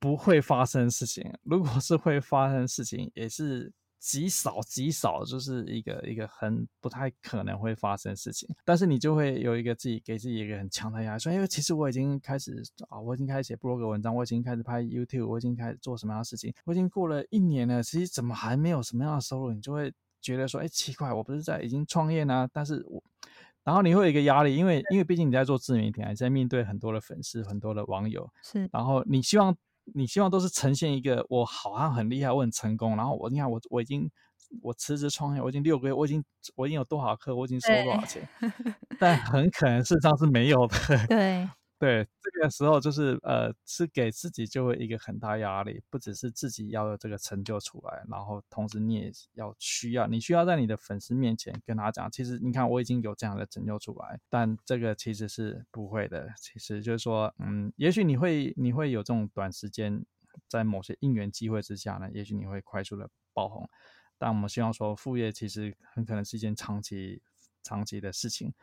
不会发生事情。如果是会发生事情，也是。极少极少，就是一个一个很不太可能会发生的事情。但是你就会有一个自己给自己一个很强的压力，说：“因为其实我已经开始啊，我已经开始写 blog 文章，我已经开始拍 YouTube，我已经开始做什么样的事情，我已经过了一年了，其实怎么还没有什么样的收入？你就会觉得说：哎，奇怪，我不是在已经创业呢？但是我，然后你会有一个压力，因为因为毕竟你在做自媒体，还在面对很多的粉丝，很多的网友，是，然后你希望。你希望都是呈现一个我好像很厉害，我很成功，然后我你看我我已经我辞职创业，我已经六个月，我已经我已经有多少课，我已经收多少钱，但很可能事实上是没有的。对。对，这个时候就是呃，是给自己就会一个很大压力，不只是自己要有这个成就出来，然后同时你也要需要，你需要在你的粉丝面前跟他讲，其实你看我已经有这样的成就出来，但这个其实是不会的，其实就是说，嗯，也许你会你会有这种短时间在某些应援机会之下呢，也许你会快速的爆红，但我们希望说副业其实很可能是一件长期长期的事情。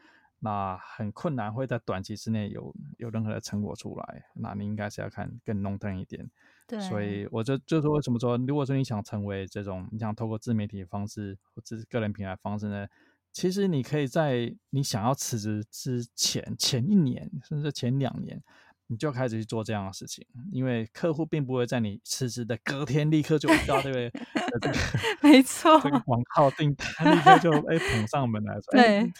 那很困难会在短期之内有有任何的成果出来，那你应该是要看更 long term 一点。对，所以我就就是为什么说，如果说你想成为这种，你想透过自媒体方式或者是个人品牌方式呢，其实你可以在你想要辞职之前前一年甚至前两年，你就开始去做这样的事情，因为客户并不会在你辞职的隔天立刻就遇到这个这 个没错，这个广告订单立刻就哎捧上门来，对。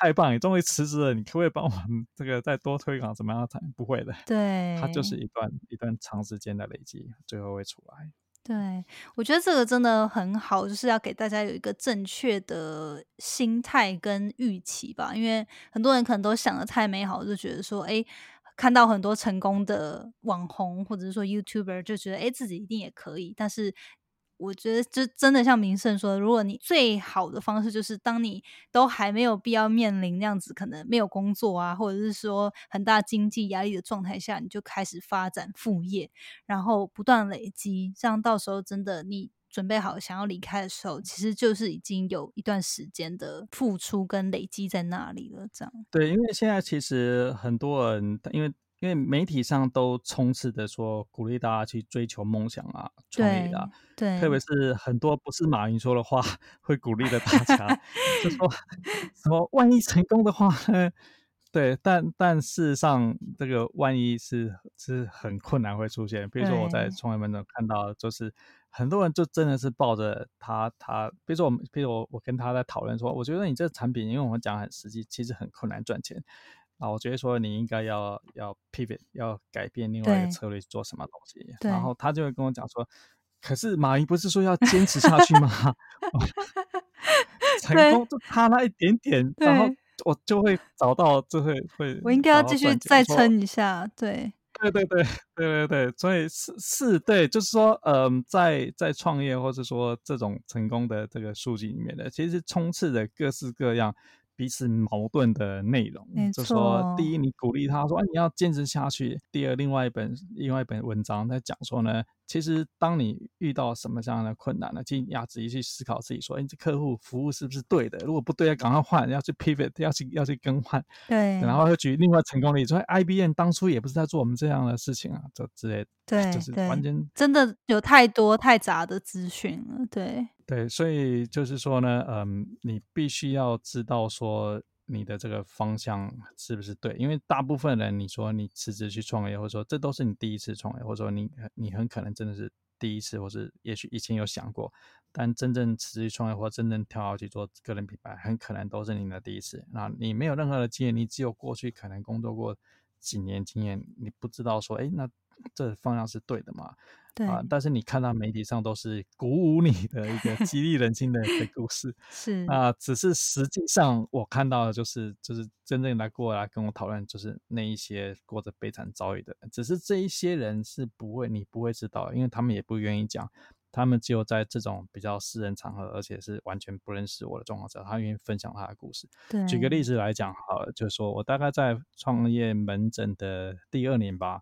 太棒！你终于辞职了，你可不可以帮我们这个再多推广？怎么样？才不会的。对，它就是一段一段长时间的累积，最后会出来。对，我觉得这个真的很好，就是要给大家有一个正确的心态跟预期吧。因为很多人可能都想的太美好，就觉得说，哎，看到很多成功的网红或者是说 YouTuber，就觉得哎自己一定也可以。但是我觉得就真的像明胜说，如果你最好的方式就是当你都还没有必要面临那样子可能没有工作啊，或者是说很大经济压力的状态下，你就开始发展副业，然后不断累积，这样到时候真的你准备好想要离开的时候，其实就是已经有一段时间的付出跟累积在那里了。这样对，因为现在其实很多人因为。因为媒体上都充斥的说鼓励大家去追求梦想啊，创业啊，对，特别是很多不是马云说的话 会鼓励的大家，就说什么万一成功的话呢，对，但但事实上这个万一是是很困难会出现。比如说我在创业门诊看到，就是很多人就真的是抱着他他，比如说我们，比如我我跟他在讨论说，我觉得你这产品，因为我们讲很实际，其实很困难赚钱。啊，我觉得说你应该要要 pivot，要改变另外一个策略做什么东西。然后他就会跟我讲说，可是马云不是说要坚持下去吗？成功就差那一点点，然后我就会找到，就会会。我应该要继续再撑一下，对。对对对对对对，所以是是，对，就是说，嗯，在在创业或者说这种成功的这个数据里面的，其实充斥着各式各样。彼此矛盾的内容，就说第一，你鼓励他说你要坚持下去；第二，另外一本另外一本文章在讲说呢，其实当你遇到什么这样的困难呢，其实要仔细去思考自己说，哎，这客户服务是不是对的？如果不对，要赶快换，要去 pivot，要去要去更换。对，然后又举另外成功例子，说 IBM 当初也不是在做我们这样的事情啊，这之类。对，就是完全真的有太多太杂的资讯了。对。对，所以就是说呢，嗯，你必须要知道说你的这个方向是不是对，因为大部分人你说你辞职去创业，或者说这都是你第一次创业，或者说你你很可能真的是第一次，或是也许以前有想过，但真正辞职创业或真正跳下去做个人品牌，很可能都是你的第一次。那你没有任何的经验，你只有过去可能工作过几年经验，你不知道说，哎，那这方向是对的吗？对啊，但是你看到媒体上都是鼓舞你的一个激励人心的一个 故事，是啊，只是实际上我看到的就是就是真正来过来跟我讨论，就是那一些过着悲惨遭遇的，只是这一些人是不会你不会知道，因为他们也不愿意讲，他们只有在这种比较私人场合，而且是完全不认识我的状况下，他愿意分享他的故事。对，举个例子来讲，好了，就是说我大概在创业门诊的第二年吧。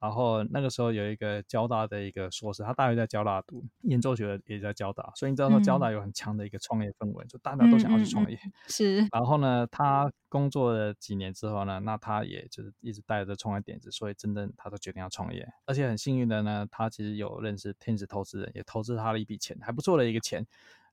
然后那个时候有一个交大的一个硕士，他大学在交大读研究学，也在交大，所以你知道说交大有很强的一个创业氛围，就大家都想要去创业。是。然后呢，他工作了几年之后呢，那他也就是一直带着创业点子，所以真正他都决定要创业。而且很幸运的呢，他其实有认识天使投资人，也投资他了一笔钱，还不错的一个钱。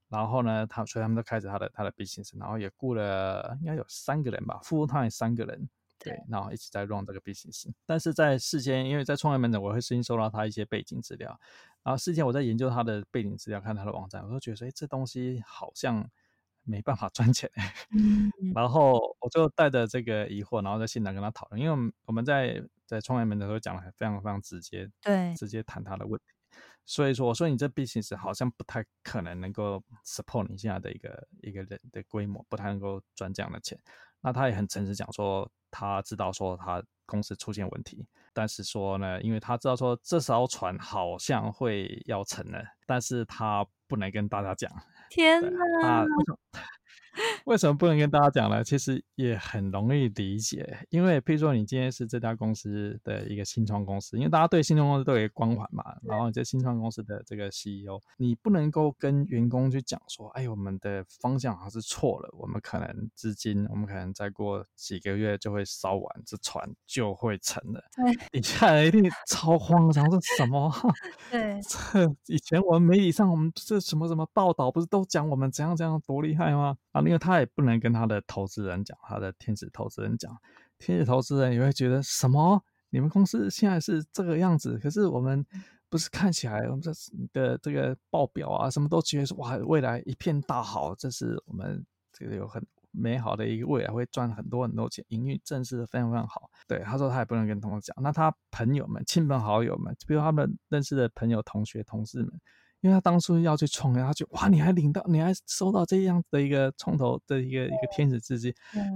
然后呢，他所以他们都开始他的他的 business，然后也雇了应该有三个人吧，副他也三个人。对，然后一直在 run 这个 business，但是在事先，因为在创业门诊，我会事先收到他一些背景资料，然后事先我在研究他的背景资料，看他的网站，我都觉得说，哎，这东西好像没办法赚钱。然后我就带着这个疑惑，然后在现场跟他讨论，因为我们在在创业门诊时候讲的非常非常直接，对，直接谈他的问题。所以说，我说你这 business 好像不太可能能够 support 你现在的一个一个人的规模，不太能够赚这样的钱。那他也很诚实讲说。他知道说他公司出现问题，但是说呢，因为他知道说这艘船好像会要沉了，但是他不能跟大家讲。天哪！为什么不能跟大家讲呢？其实也很容易理解，因为譬如说你今天是这家公司的一个新创公司，因为大家对新创公司都有一个光环嘛。然后你这新创公司的这个 CEO，你不能够跟员工去讲说，哎，我们的方向好像是错了，我们可能资金，我们可能再过几个月就会烧完，这船就会沉了。底下人一定超慌张，说什么？对，这以前我们媒体上我们这什么什么报道，不是都讲我们怎样怎样多厉害吗？啊，因为他也不能跟他的投资人讲，他的天使投资人讲，天使投资人也会觉得什么？你们公司现在是这个样子，可是我们不是看起来我们这的这个报表啊，什么都觉得说哇，未来一片大好，这是我们这个有很美好的一个未来，会赚很多很多钱，营运正是非常非常好。对，他说他也不能跟同事讲，那他朋友们、亲朋好友们，比如他们认识的朋友、同学、同事们。因为他当初要去创业，他就哇，你还领到，你还收到这样的一个创投的一个一个天使资金，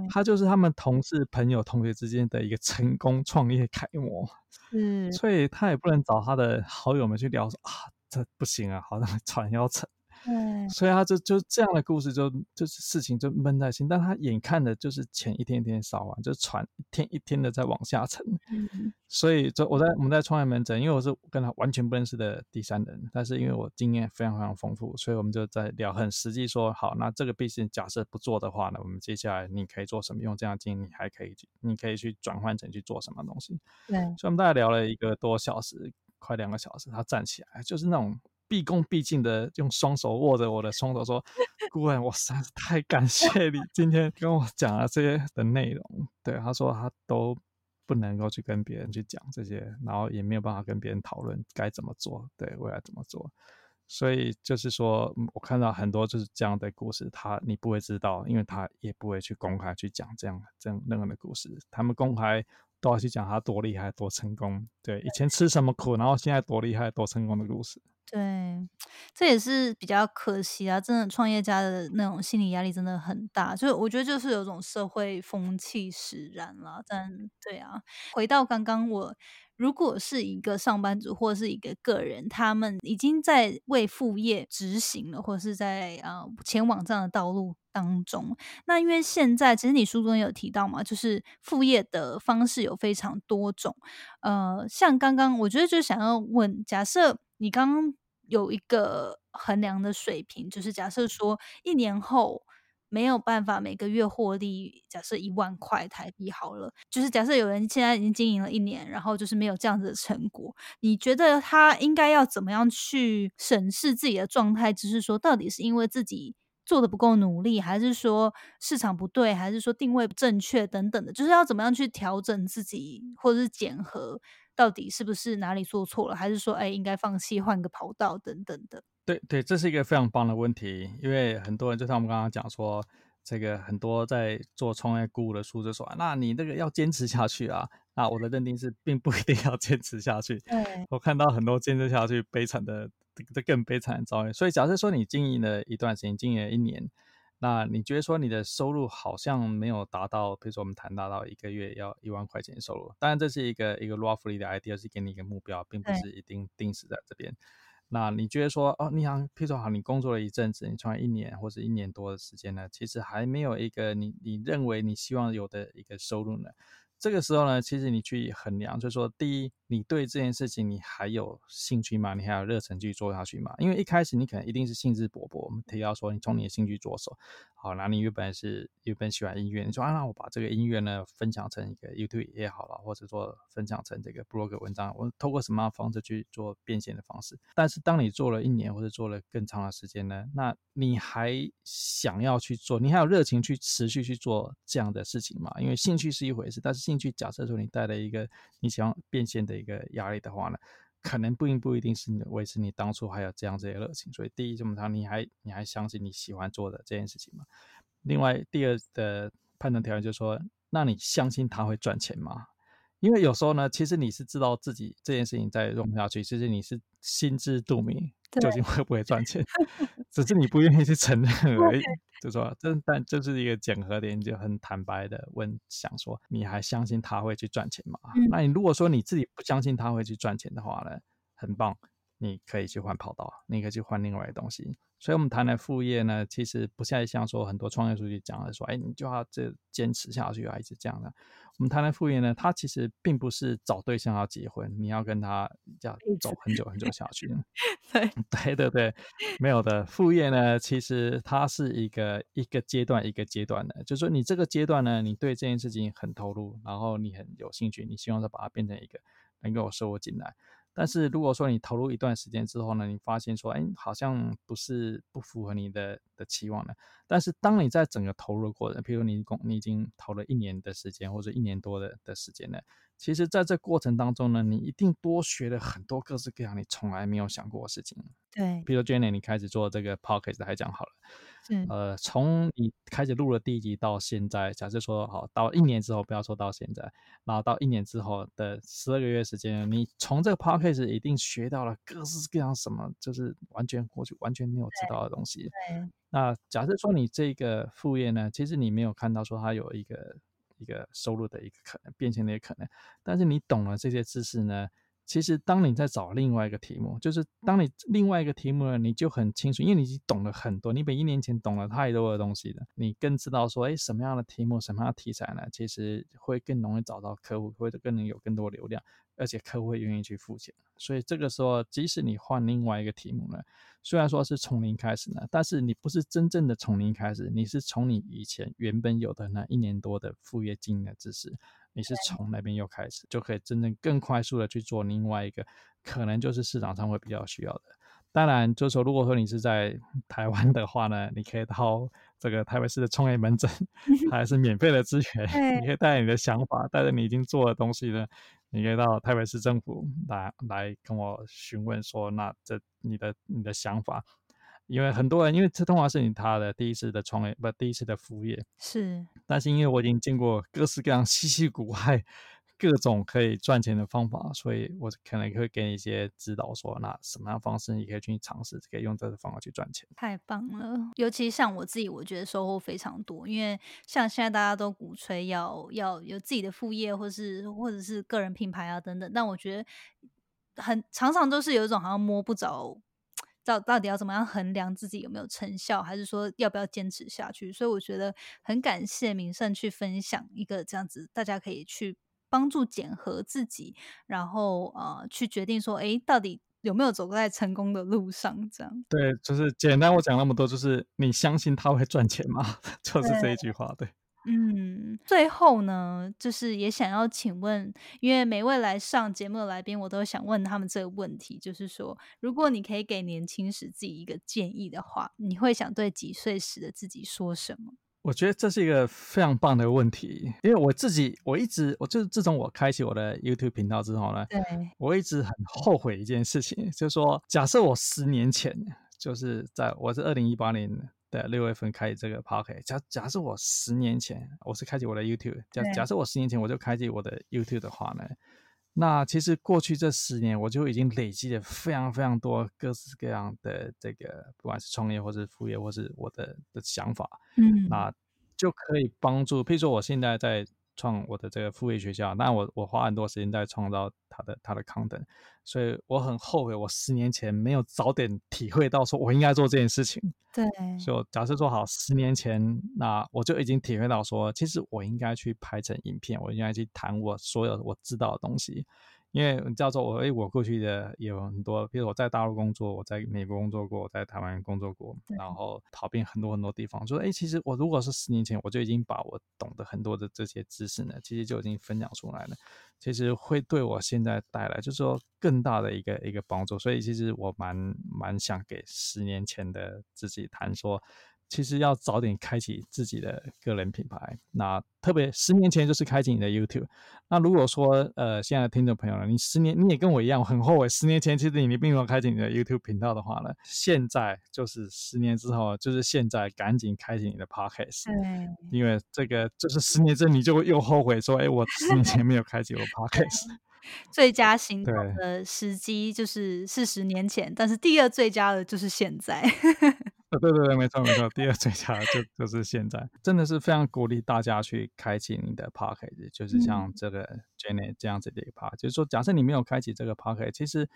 他就是他们同事、朋友、同学之间的一个成功创业楷模。嗯，所以他也不能找他的好友们去聊说啊，这不行啊，好像船要沉。对，所以他就就这样的故事就就是事情就闷在心，但他眼看的就是钱一天一天烧完，就船一天一天的在往下沉。嗯，所以就我在我们在创业门诊，因为我是跟他完全不认识的第三人，但是因为我经验非常非常丰富，所以我们就在聊很实际说，好，那这个 business 假设不做的话呢，我们接下来你可以做什么？用这样经验，你还可以你可以去转换成去做什么东西？对，所以我们大概聊了一个多小时，快两个小时，他站起来就是那种。毕恭毕敬的用双手握着我的双手说：“顾问，我实在是太感谢你今天跟我讲了这些的内容。”对，他说他都不能够去跟别人去讲这些，然后也没有办法跟别人讨论该怎么做，对未来怎么做。所以就是说我看到很多就是这样的故事，他你不会知道，因为他也不会去公开去讲这样这样任何的故事。他们公开都要去讲他多厉害、多成功，对以前吃什么苦，然后现在多厉害、多成功的故事。对，这也是比较可惜啊！真的，创业家的那种心理压力真的很大，就是我觉得就是有种社会风气使然了。但对啊，回到刚刚，我如果是一个上班族或是一个个人，他们已经在为副业执行了，或者是在啊前往这样的道路当中。那因为现在其实你书中有提到嘛，就是副业的方式有非常多种。呃，像刚刚我觉得就想要问，假设你刚刚。有一个衡量的水平，就是假设说一年后没有办法每个月获利，假设一万块台币好了，就是假设有人现在已经经营了一年，然后就是没有这样子的成果，你觉得他应该要怎么样去审视自己的状态？就是说，到底是因为自己做的不够努力，还是说市场不对，还是说定位不正确等等的，就是要怎么样去调整自己，或者是检核？到底是不是哪里做错了，还是说，哎，应该放弃换个跑道等等的？对对，这是一个非常棒的问题，因为很多人就像我们刚刚讲说，这个很多在做创业顾的书就说，那你那个要坚持下去啊。那我的认定是，并不 一定要坚持下去。对，我看到很多坚持下去悲惨的，这更悲惨的遭遇。所以，假设说你经营了一段时间，经营了一年。那你觉得说你的收入好像没有达到，比如说我们谈达到一个月要一万块钱收入，当然这是一个一个 roughly 的 idea，是给你一个目标，并不是一定定死在这边。那你觉得说，哦，你想，譬如说好，你工作了一阵子，你创业一年或者一年多的时间呢，其实还没有一个你你认为你希望有的一个收入呢？这个时候呢，其实你去衡量，就是说，第一，你对这件事情你还有兴趣吗？你还有热忱去做下去吗？因为一开始你可能一定是兴致勃勃，我们提到说，你从你的兴趣着手。好，那你原本是原本喜欢音乐，你说啊，那我把这个音乐呢分享成一个 YouTube 也好了，或者说分享成这个 blog 文章，我透过什么样的方式去做变现的方式？但是当你做了一年或者做了更长的时间呢，那你还想要去做，你还有热情去持续去做这样的事情吗？因为兴趣是一回事，但是兴兴趣假设说你带了一个你想变现的一个压力的话呢？可能并不一定是维持你当初还有这样这些热情，所以第一这么长，你还你还相信你喜欢做的这件事情吗？另外，第二的判断条件就是说，那你相信他会赚钱吗？因为有时候呢，其实你是知道自己这件事情再做下去，其实你是心知肚明。究竟会不会赚钱？只是你不愿意去承认而已。就说，这但这是一个检核点，就很坦白的问，想说，你还相信他会去赚钱吗？那你如果说你自己不相信他会去赚钱的话呢，很棒，你可以去换跑道，你可以去换另外的东西。所以，我们谈的副业呢，其实不再像说很多创业书去讲的说，哎，你就要这坚持下去啊，一直这样的。我们谈的副业呢，它其实并不是找对象要结婚，你要跟他要走很久很久下去。对对对对，没有的。副业呢，其实它是一个一个阶段一个阶段的，就是说你这个阶段呢，你对这件事情很投入，然后你很有兴趣，你希望再把它变成一个能够收获进来。但是如果说你投入一段时间之后呢，你发现说，哎，好像不是不符合你的的期望呢。但是当你在整个投入过程，譬如你工你已经投了一年的时间或者一年多的的时间呢，其实在这过程当中呢，你一定多学了很多各式各样你从来没有想过的事情。对，比如 Jenny，你开始做这个 podcast 来讲好了。呃，从你开始录了第一集到现在，假设说好到一年之后，不要说到现在，然后到一年之后的十二个月时间，你从这个 podcast 一定学到了各式各样什么，就是完全过去完全没有知道的东西。对。那假设说你这个副业呢，其实你没有看到说它有一个一个收入的一个可能变现的一个可能，但是你懂了这些知识呢，其实当你在找另外一个题目，就是当你另外一个题目呢，你就很清楚，因为你已经懂了很多，你比一年前懂了太多的东西了，你更知道说，哎，什么样的题目，什么样的题材呢，其实会更容易找到客户，或者更能有更多流量，而且客户会愿意去付钱。所以这个时候，即使你换另外一个题目呢，虽然说是从零开始呢，但是你不是真正的从零开始，你是从你以前原本有的那一年多的副业经营的知识。你是从那边又开始，就可以真正更快速的去做另外一个，可能就是市场上会比较需要的。当然，就是说，如果说你是在台湾的话呢，你可以到这个台北市的创业门诊，还是免费的资源，你可以带着你的想法，带着你已经做的东西呢，你可以到台北市政府来来跟我询问说，那这你的你的想法。因为很多人，因为这通常是你他的第一次的创业，不，第一次的服务业是。但是因为我已经见过各式各样稀奇古怪、各种可以赚钱的方法，所以我可能会给你一些指导，说那什么样方式你可以去尝试，可以用这个方法去赚钱。太棒了！尤其像我自己，我觉得收获非常多。因为像现在大家都鼓吹要要有自己的副业，或是或者是个人品牌啊等等，但我觉得很常常都是有一种好像摸不着。到到底要怎么样衡量自己有没有成效，还是说要不要坚持下去？所以我觉得很感谢明胜去分享一个这样子，大家可以去帮助检核自己，然后呃去决定说，哎，到底有没有走在成功的路上？这样对，就是简单。我讲那么多，就是你相信他会赚钱吗？就是这一句话，对。嗯，最后呢，就是也想要请问，因为每位来上节目的来宾，我都想问他们这个问题，就是说，如果你可以给年轻时自己一个建议的话，你会想对几岁时的自己说什么？我觉得这是一个非常棒的问题，因为我自己，我一直，我就是自从我开启我的 YouTube 频道之后呢，对我一直很后悔一件事情，就是说，假设我十年前，就是在我是二零一八年。的六月份开启这个 p o c k e t 假假设我十年前我是开启我的 YouTube，假假设我十年前我就开启我的 YouTube 的话呢，那其实过去这十年我就已经累积了非常非常多各式各样的这个，不管是创业或是副业或是我的的想法，嗯，那就可以帮助，譬如说我现在在。创我的这个副业学校，那我我花很多时间在创造他的他的 content，所以我很后悔，我十年前没有早点体会到说我应该做这件事情。对，所以假设做好，十年前那我就已经体会到说，其实我应该去拍成影片，我应该去谈我所有我知道的东西。因为叫做我，哎，我过去的有很多，比如我在大陆工作，我在美国工作过，我在台湾工作过，然后跑遍很多很多地方。说，哎，其实我如果是十年前，我就已经把我懂得很多的这些知识呢，其实就已经分享出来了。其实会对我现在带来，就是说更大的一个一个帮助。所以其实我蛮蛮想给十年前的自己谈说。其实要早点开启自己的个人品牌，那特别十年前就是开启你的 YouTube。那如果说呃，现在的听众朋友呢，你十年你也跟我一样很后悔，十年前其实你并没有开启你的 YouTube 频道的话呢，现在就是十年之后，就是现在赶紧开启你的 Podcast。对，因为这个就是十年之后你就又后悔说，哎，我十年前没有开启我 Podcast。最佳行动的时机就是是十年前，但是第二最佳的就是现在。对对对，没错没错，第二最佳就就是现在，真的是非常鼓励大家去开启你的 p o c k e t 就是像这个 Jenny 这样子的一个 p a r k 就是说，假设你没有开启这个 p o c k e t 其实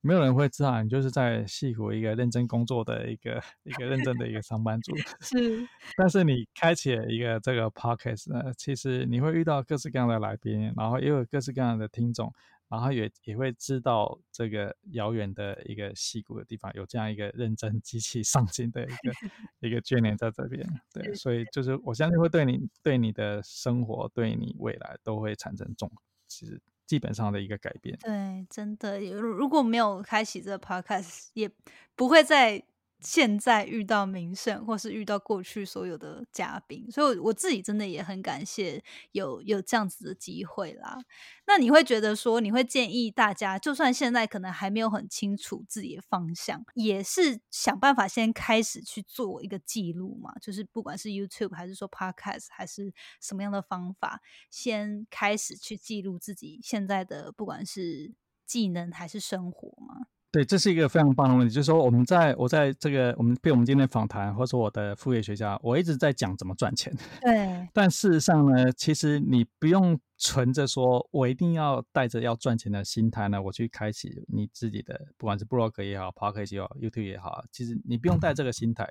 没有人会知道你就是在戏谷一个认真工作的一个一个认真的一个上班族。是，但是你开启了一个这个 p o c k e t 呢，其实你会遇到各式各样的来宾，然后也有各式各样的听众。然后也也会知道这个遥远的一个溪谷的地方有这样一个认真、积极、上进的一个 一个眷恋在这边，对，所以就是我相信会对你、对你的生活、对你未来都会产生重，其实基本上的一个改变。对，真的，如果没有开启这个 podcast，也不会在。现在遇到名胜，或是遇到过去所有的嘉宾，所以我自己真的也很感谢有有这样子的机会啦。那你会觉得说，你会建议大家，就算现在可能还没有很清楚自己的方向，也是想办法先开始去做一个记录嘛？就是不管是 YouTube 还是说 Podcast 还是什么样的方法，先开始去记录自己现在的不管是技能还是生活嘛？对，这是一个非常棒的问题，就是说我们在我在这个我们被我们今天访谈，或者我的副业学家，我一直在讲怎么赚钱。对，但事实上呢，其实你不用存着说我一定要带着要赚钱的心态呢，我去开启你自己的，不管是 blog 也好，podcast 也好，YouTube 也好，其实你不用带这个心态。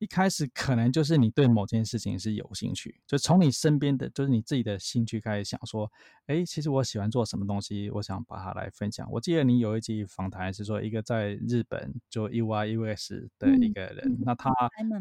一开始可能就是你对某件事情是有兴趣，就从你身边的，就是你自己的兴趣开始想说，哎，其实我喜欢做什么东西，我想把它来分享。我记得你有一集访谈是说，一个在日本做 UIUS 的一个人，那他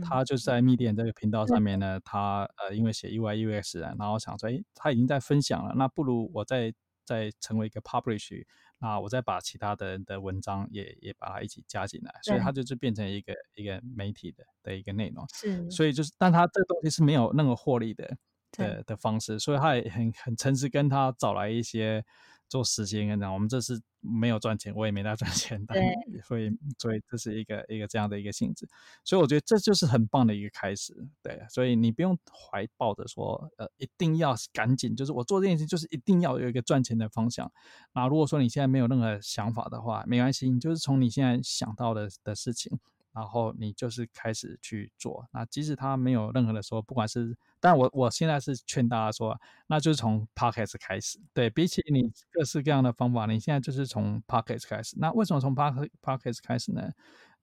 他就是在密电这个频道上面呢，他呃因为写 UI UX 然后想说，哎，他已经在分享了，那不如我再再成为一个 publish。那我再把其他的人的文章也也把它一起加进来，所以它就是变成一个一个媒体的的一个内容。是，所以就是，但它这个东西是没有任何获利的的的方式，所以他也很很诚实，跟他找来一些。做实习跟讲，我们这是没有赚钱，我也没在赚钱的，所以所以这是一个一个这样的一个性质，所以我觉得这就是很棒的一个开始，对，所以你不用怀抱着说，呃，一定要赶紧，就是我做这件事就是一定要有一个赚钱的方向。那如果说你现在没有任何想法的话，没关系，你就是从你现在想到的的事情。然后你就是开始去做，那即使他没有任何的说，不管是，但我我现在是劝大家说，那就是从 podcast 开始，对比起你各式各样的方法，你现在就是从 podcast 开始。那为什么从 pod podcast 开始呢？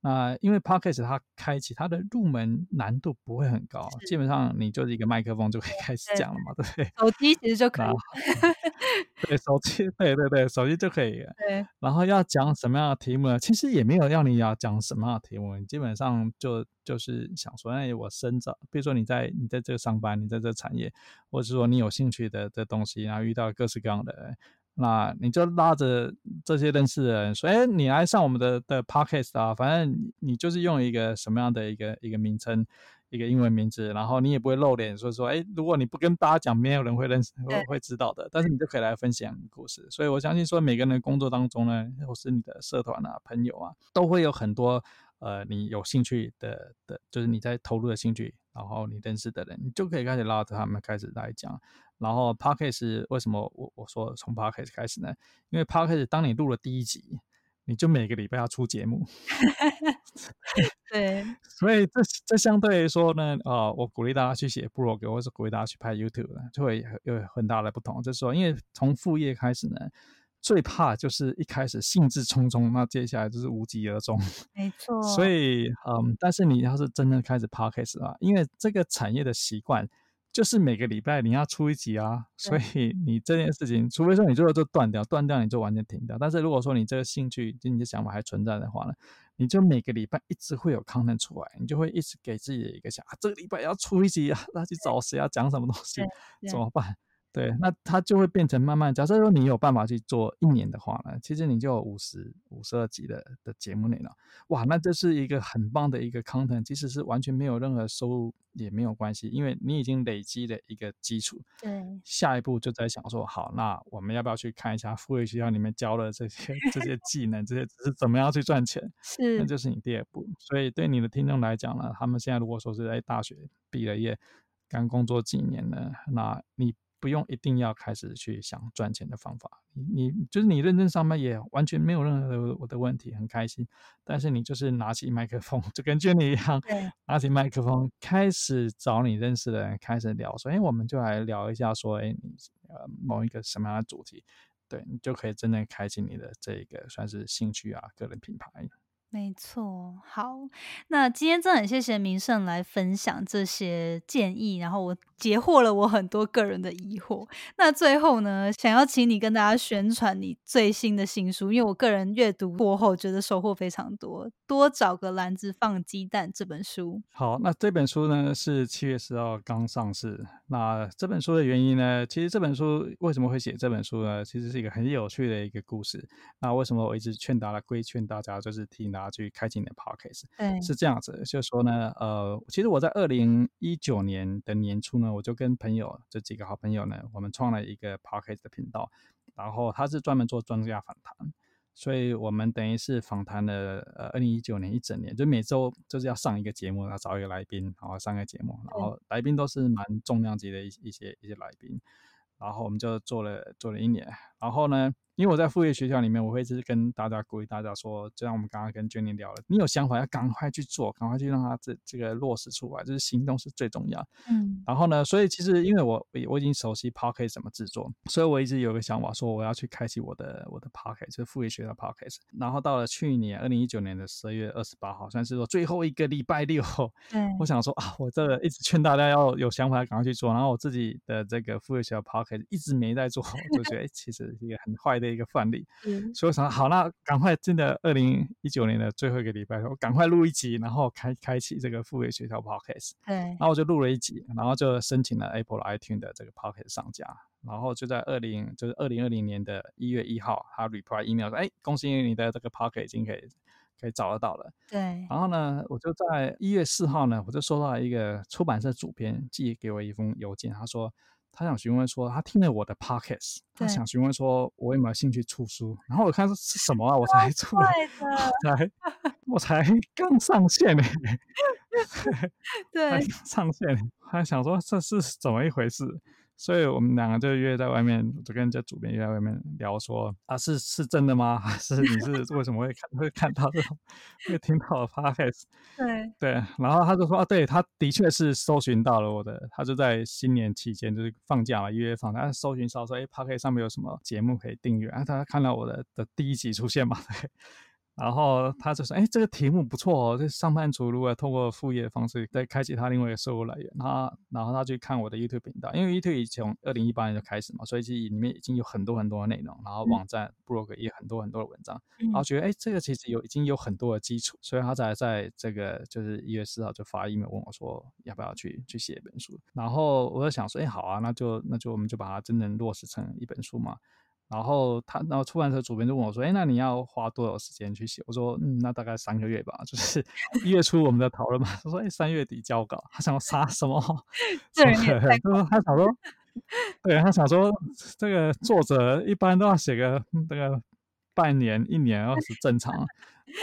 那因为 podcast 它开启它的入门难度不会很高，基本上你就是一个麦克风就可以开始讲了嘛，对不对？手机其实就可以。对，手机，对对对，手机就可以。对。然后要讲什么样的题目呢？其实也没有要你要讲什么样的题目，你基本上就就是想说，哎，我生长，比如说你在你在这个上班，你在这个产业，或者说你有兴趣的的东西，然后遇到各式各样的。人。那你就拉着这些认识的人说：“哎，你来上我们的的 podcast 啊，反正你就是用一个什么样的一个一个名称，一个英文名字，然后你也不会露脸，所以说，哎，如果你不跟大家讲，没有人会认识，会会知道的。但是你就可以来分享故事。所以我相信说，每个人工作当中呢，或是你的社团啊、朋友啊，都会有很多呃你有兴趣的的，就是你在投入的兴趣，然后你认识的人，你就可以开始拉着他们开始来讲。”然后 podcast 为什么我我说从 podcast 开始呢？因为 podcast 当你录了第一集，你就每个礼拜要出节目。对，所以这这相对来说呢，啊，我鼓励大家去写 blog，或是鼓励大家去拍 YouTube，就会有很大的不同。就是说，因为从副业开始呢，最怕就是一开始兴致冲冲，那接下来就是无疾而终。没错。所以，嗯，但是你要是真正开始 podcast 啊，因为这个产业的习惯。就是每个礼拜你要出一集啊，所以你这件事情，除非说你最后就断掉，断掉你就完全停掉。但是如果说你这个兴趣，就你的想法还存在的话呢，你就每个礼拜一直会有 content 出来，你就会一直给自己一个想啊，这个礼拜要出一集啊，那去找谁啊讲什么东西，怎么办？对，那它就会变成慢慢。假设说你有办法去做一年的话呢，其实你就有五十五十二集的的节目内容，哇，那这是一个很棒的一个 content，即使是完全没有任何收入也没有关系，因为你已经累积了一个基础。对，下一步就在想说，好，那我们要不要去看一下富裕学校里面教的这些这些技能，这些是怎么样去赚钱？是，那就是你第二步。所以对你的听众来讲呢，他们现在如果说是在大学毕了业，刚工作几年呢，那你。不用一定要开始去想赚钱的方法，你你就是你认真上班也完全没有任何的我的问题，很开心。但是你就是拿起麦克风，就跟 Jenny 一样，拿起麦克风开始找你认识的人开始聊，说，哎，我们就来聊一下，说，哎，你呃某一个什么样的主题，对你就可以真正开启你的这个算是兴趣啊，个人品牌。没错，好，那今天真的很谢谢明胜来分享这些建议，然后我解惑了我很多个人的疑惑。那最后呢，想要请你跟大家宣传你最新的新书，因为我个人阅读过后觉得收获非常多。多找个篮子放鸡蛋这本书，好，那这本书呢是七月十号刚上市。那这本书的原因呢，其实这本书为什么会写这本书呢？其实是一个很有趣的一个故事。那为什么我一直劝大家规劝大家，就是提醒大家去开启你的 podcast？对，是这样子，就是说呢，呃，其实我在二零一九年的年初呢，我就跟朋友这几个好朋友呢，我们创了一个 podcast 的频道，然后他是专门做专家访谈。所以我们等于是访谈了呃，二零一九年一整年，就每周就是要上一个节目，然后找一个来宾，然后上个节目，然后来宾都是蛮重量级的一一些一些来宾，然后我们就做了做了一年，然后呢，因为我在副业学校里面，我会一直跟大家鼓励大家说，就像我们刚刚跟 Jenny 聊了，你有想法要赶快去做，赶快去让它这这个落实出来，就是行动是最重要。嗯，然后呢，所以其实因为我我已经熟悉 Podcast 怎么制作，所以我一直有个想法说我要去开启我的我的 Podcast，就是副业学校 Podcast。然后到了去年二零一九年的十二月二十八号，算是说最后一个礼拜六，对，我想说啊，我这个一直劝大家要有想法赶快去做，然后我自己的这个副业学校 Podcast 一直没在做，我就觉得哎，其实是一个很坏的一个范例。嗯所以我想好，那赶快真的二零一九年的最后一个礼拜，我赶快录一集，然后开开启这个付费学校 Podcast。对然，后我就录了一集，然后就申请了 Apple iTunes 的这个 Podcast 上架，然后就在二零就是二零二零年的一月一号，他 reply email 说，哎，恭喜你的这个 Podcast 已经可以可以找得到了。对，然后呢，我就在一月四号呢，我就收到一个出版社主编寄给我一封邮件，他说他想询问说，他听了我的 podcast，他想询问说我有没有兴趣出书。然后我看是什么啊，我才出来，快的，才我才刚上线呢、欸对，刚上线，还想说这是怎么一回事。所以我们两个就约在外面，就跟这主编约在外面聊说啊，是是真的吗？还是你是为什么会看会看到这种会听到的 podcast？对，对，然后他就说啊，对，他的确是搜寻到了我的，他就在新年期间就是放假嘛，一月放假，他搜寻到说，哎 p o c k e t 上面有什么节目可以订阅，啊，他看到我的的第一集出现嘛，对，然后他就说，哎，这个题目不错哦，这上班族如果通过副业的方式再开启他另外一个收入来源，然后然后他去看我的 YouTube 频道，因为 YouTube 从二零一八年就开始嘛，所以其实里面已经有很多很多的内容，然后嗯网站、blog 也很多很多的文章。嗯然后觉得哎，这个其实有已经有很多的基础，所以他才在这个就是一月四号就发 email 问我说要不要去去写一本书。然后我就想说，哎，好啊，那就那就我们就把它真正落实成一本书嘛。然后他，然后出版社主编就问我说，哎，那你要花多少时间去写？我说，嗯，那大概三个月吧，就是 一月初我们的讨论嘛。他说，哎，三月底交稿。他想要杀什么？这人也太就是他想说，对他想说，这个作者一般都要写个嗯这个半年、一年，要是正常。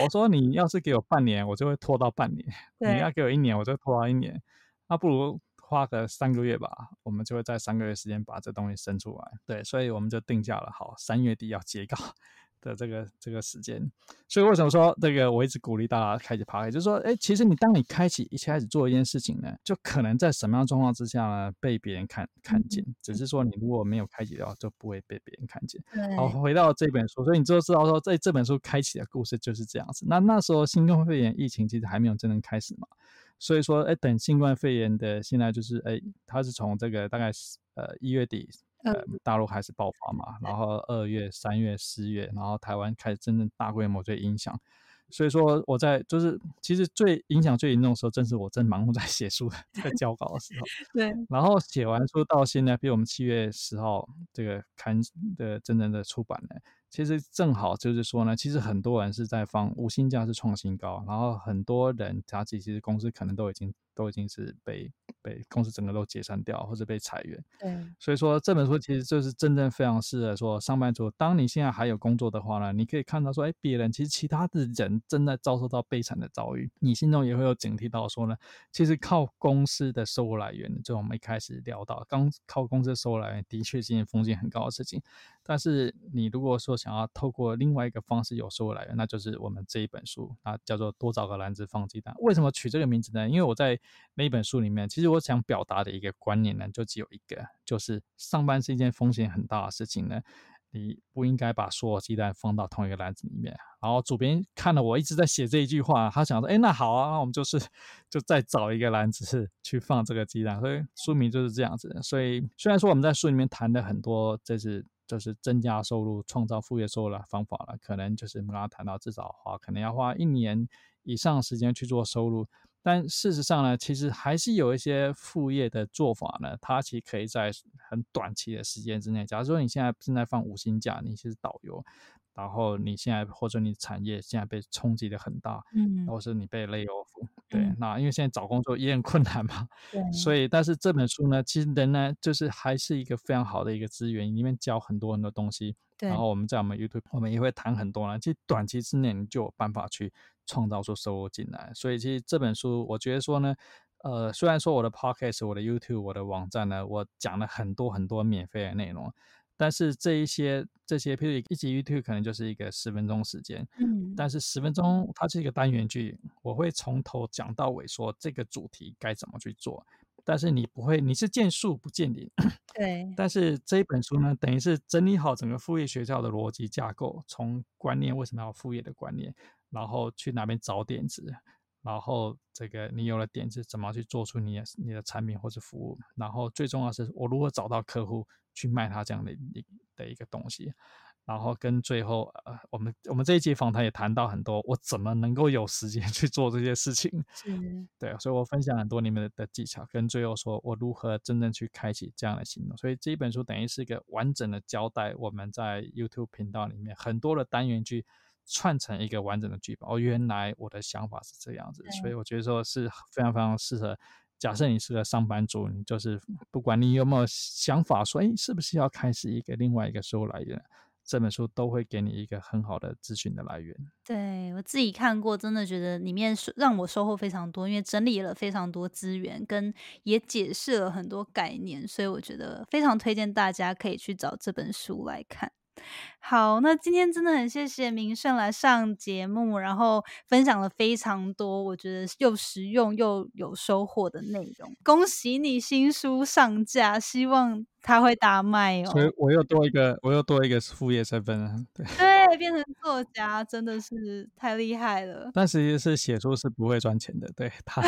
我说你要是给我半年，我就会拖到半年；你要给我一年，我就拖到一年。那不如花个三个月吧，我们就会在三个月时间把这东西生出来。对，所以我们就定下了好三月底要截稿 的这个这个时间。所以为什么说这个我一直鼓励大家开启 p a 就是说，哎，其实你当你开启一开始做一件事情呢，就可能在什么样的状况之下呢被别人看看见，只是说你如果没有开启的话，就不会被别人看见。对，好，回到这本书，所以你就知道说，在这本书开启的故事就是这样子。那那时候新冠肺炎疫情其实还没有真正开始嘛，所以说，哎，等新冠肺炎的现在就是，哎，它是从这个大概是呃一月底，呃嗯大陆开始爆发嘛，然后二月、三月、四月，然后台湾开始真正大规模最影响。所以说我在就是其实最影响最严重的时候，正是我正忙碌在写书、在 交稿的时候。对，然后写完书到现在，比如我们七月十号这个刊的真正的出版呢，其实正好就是说呢，其实很多人是在放无薪价是创新高，然后很多人他其实公司可能都已经都已经是被被公司整个都解散掉，或者被裁员。对，所以说这本书其实就是真正非常适合说上班族，当你现在还有工作的话呢，你可以看到说，哎，别人其实其他的人正在遭受到悲惨的遭遇，你心中也会有警惕到说呢，其实靠公司的收入来源，就我们一开始聊到，刚靠公司的收入来源的确是一件风险很高的事情，但是你如果说想要透过另外一个方式有收入来源，那就是我们这一本书啊，叫做多找个篮子放鸡蛋。为什么取这个名字呢？因为我在那一本书里面，其实我想表达的一个观念呢，就只有一个，就是上班是一件风险很大的事情呢。你不应该把所有鸡蛋放到同一个篮子里面。然后主编看了我一直在写这一句话，他想说：“哎，那好啊，那我们就是就再找一个篮子去放这个鸡蛋。”所以书名就是这样子。所以虽然说我们在书里面谈的很多，这是就是增加收入、创造副业收入的方法了，可能就是我们刚刚谈到至少花可能要花一年以上时间去做收入。但事实上呢，其实还是有一些副业的做法呢，它其实可以在很短期的时间之内。假如说你现在正在放五星假，你是导游，然后你现在或者你产业现在被冲击的很大，嗯，或是你被 lay off，对，嗯那因为现在找工作也很困难嘛，对，所以但是这本书呢，其实仍然就是还是一个非常好的一个资源，里面教很多很多东西。对，然后我们在我们 YouTube，我们也会谈很多呢。其实短期之内你就有办法去创造出收入进来。所以其实这本书，我觉得说呢，呃，虽然说我的 Podcast、我的 YouTube、我的网站呢，我讲了很多很多免费的内容，但是这一些这些，譬如一集 YouTube 可能就是一个十分钟时间，嗯，但是十分钟它是一个单元剧，我会从头讲到尾，说这个主题该怎么去做。但是你不会，你是见树不见林。对。但是这一本书呢，等于是整理好整个副业学校的逻辑架构，从观念为什么要副业的观念，然后去哪边找点子，然后这个你有了点子，怎么去做出你的你的产品或者服务，然后最重要是我如何找到客户去卖他这样的一的一个东西。然后跟最后，呃，我们我们这一节访谈也谈到很多，我怎么能够有时间 去做这些事情？是，对，所以我分享很多你们的技巧，跟最后说我如何真正去开启这样的行动。所以这一本书等于是一个完整的交代，我们在 YouTube 频道里面很多的单元去串成一个完整的剧本。哦，原来我的想法是这样子，所以我觉得说是非常非常适合。假设你是个上班族，你就是不管你有没有想法说，哎，是不是要开始一个另外一个收入来源？这本书都会给你一个很好的资讯的来源。对我自己看过，真的觉得里面让我收获非常多，因为整理了非常多资源，跟也解释了很多概念，所以我觉得非常推荐大家可以去找这本书来看。好，那今天真的很谢谢明胜来上节目，然后分享了非常多我觉得又实用又有收获的内容。恭喜你新书上架，希望它会大卖哦。所以我又多一个，我又多一个副业身份了。对对，变成作家真的是太厉害了。但其实是写书是不会赚钱的，对 他，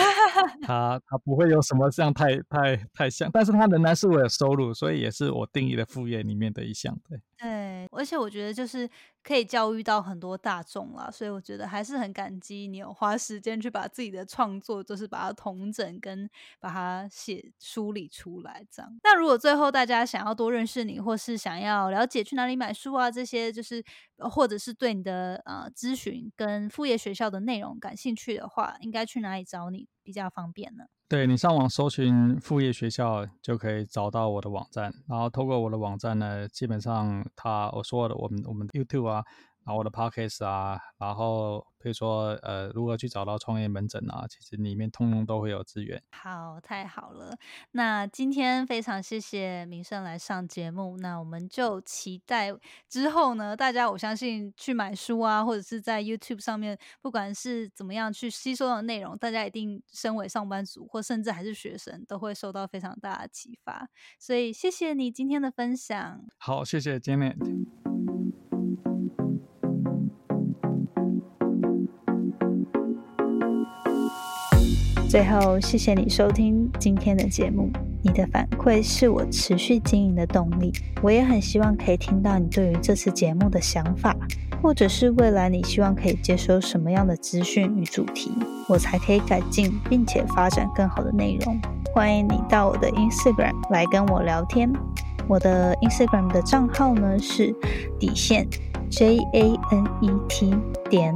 他他不会有什么像太太太像，但是他仍然是我的收入，所以也是我定义的副业里面的一项。对对，而且我觉得就是。可以教育到很多大众啦，所以我觉得还是很感激你有花时间去把自己的创作，就是把它统整跟把它写梳理出来这样。那如果最后大家想要多认识你，或是想要了解去哪里买书啊这些，就是或者是对你的呃咨询跟副业学校的内容感兴趣的话，应该去哪里找你比较方便呢？对你上网搜寻副业学校就可以找到我的网站，然后透过我的网站呢，基本上他我说的我们我们 YouTube 啊。然后我的 podcast 啊，然后比如说呃，如何去找到创业门诊啊，其实里面通通都会有资源。好，太好了。那今天非常谢谢明胜来上节目，那我们就期待之后呢，大家我相信去买书啊，或者是在 YouTube 上面，不管是怎么样去吸收的内容，大家一定身为上班族或甚至还是学生，都会受到非常大的启发。所以谢谢你今天的分享。好，谢谢 Janet。最后，谢谢你收听今天的节目。你的反馈是我持续经营的动力。我也很希望可以听到你对于这次节目的想法，或者是未来你希望可以接收什么样的资讯与主题，我才可以改进并且发展更好的内容。欢迎你到我的 Instagram 来跟我聊天。我的 Instagram 的账号呢是底线 J A N E T 点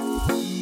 Bye.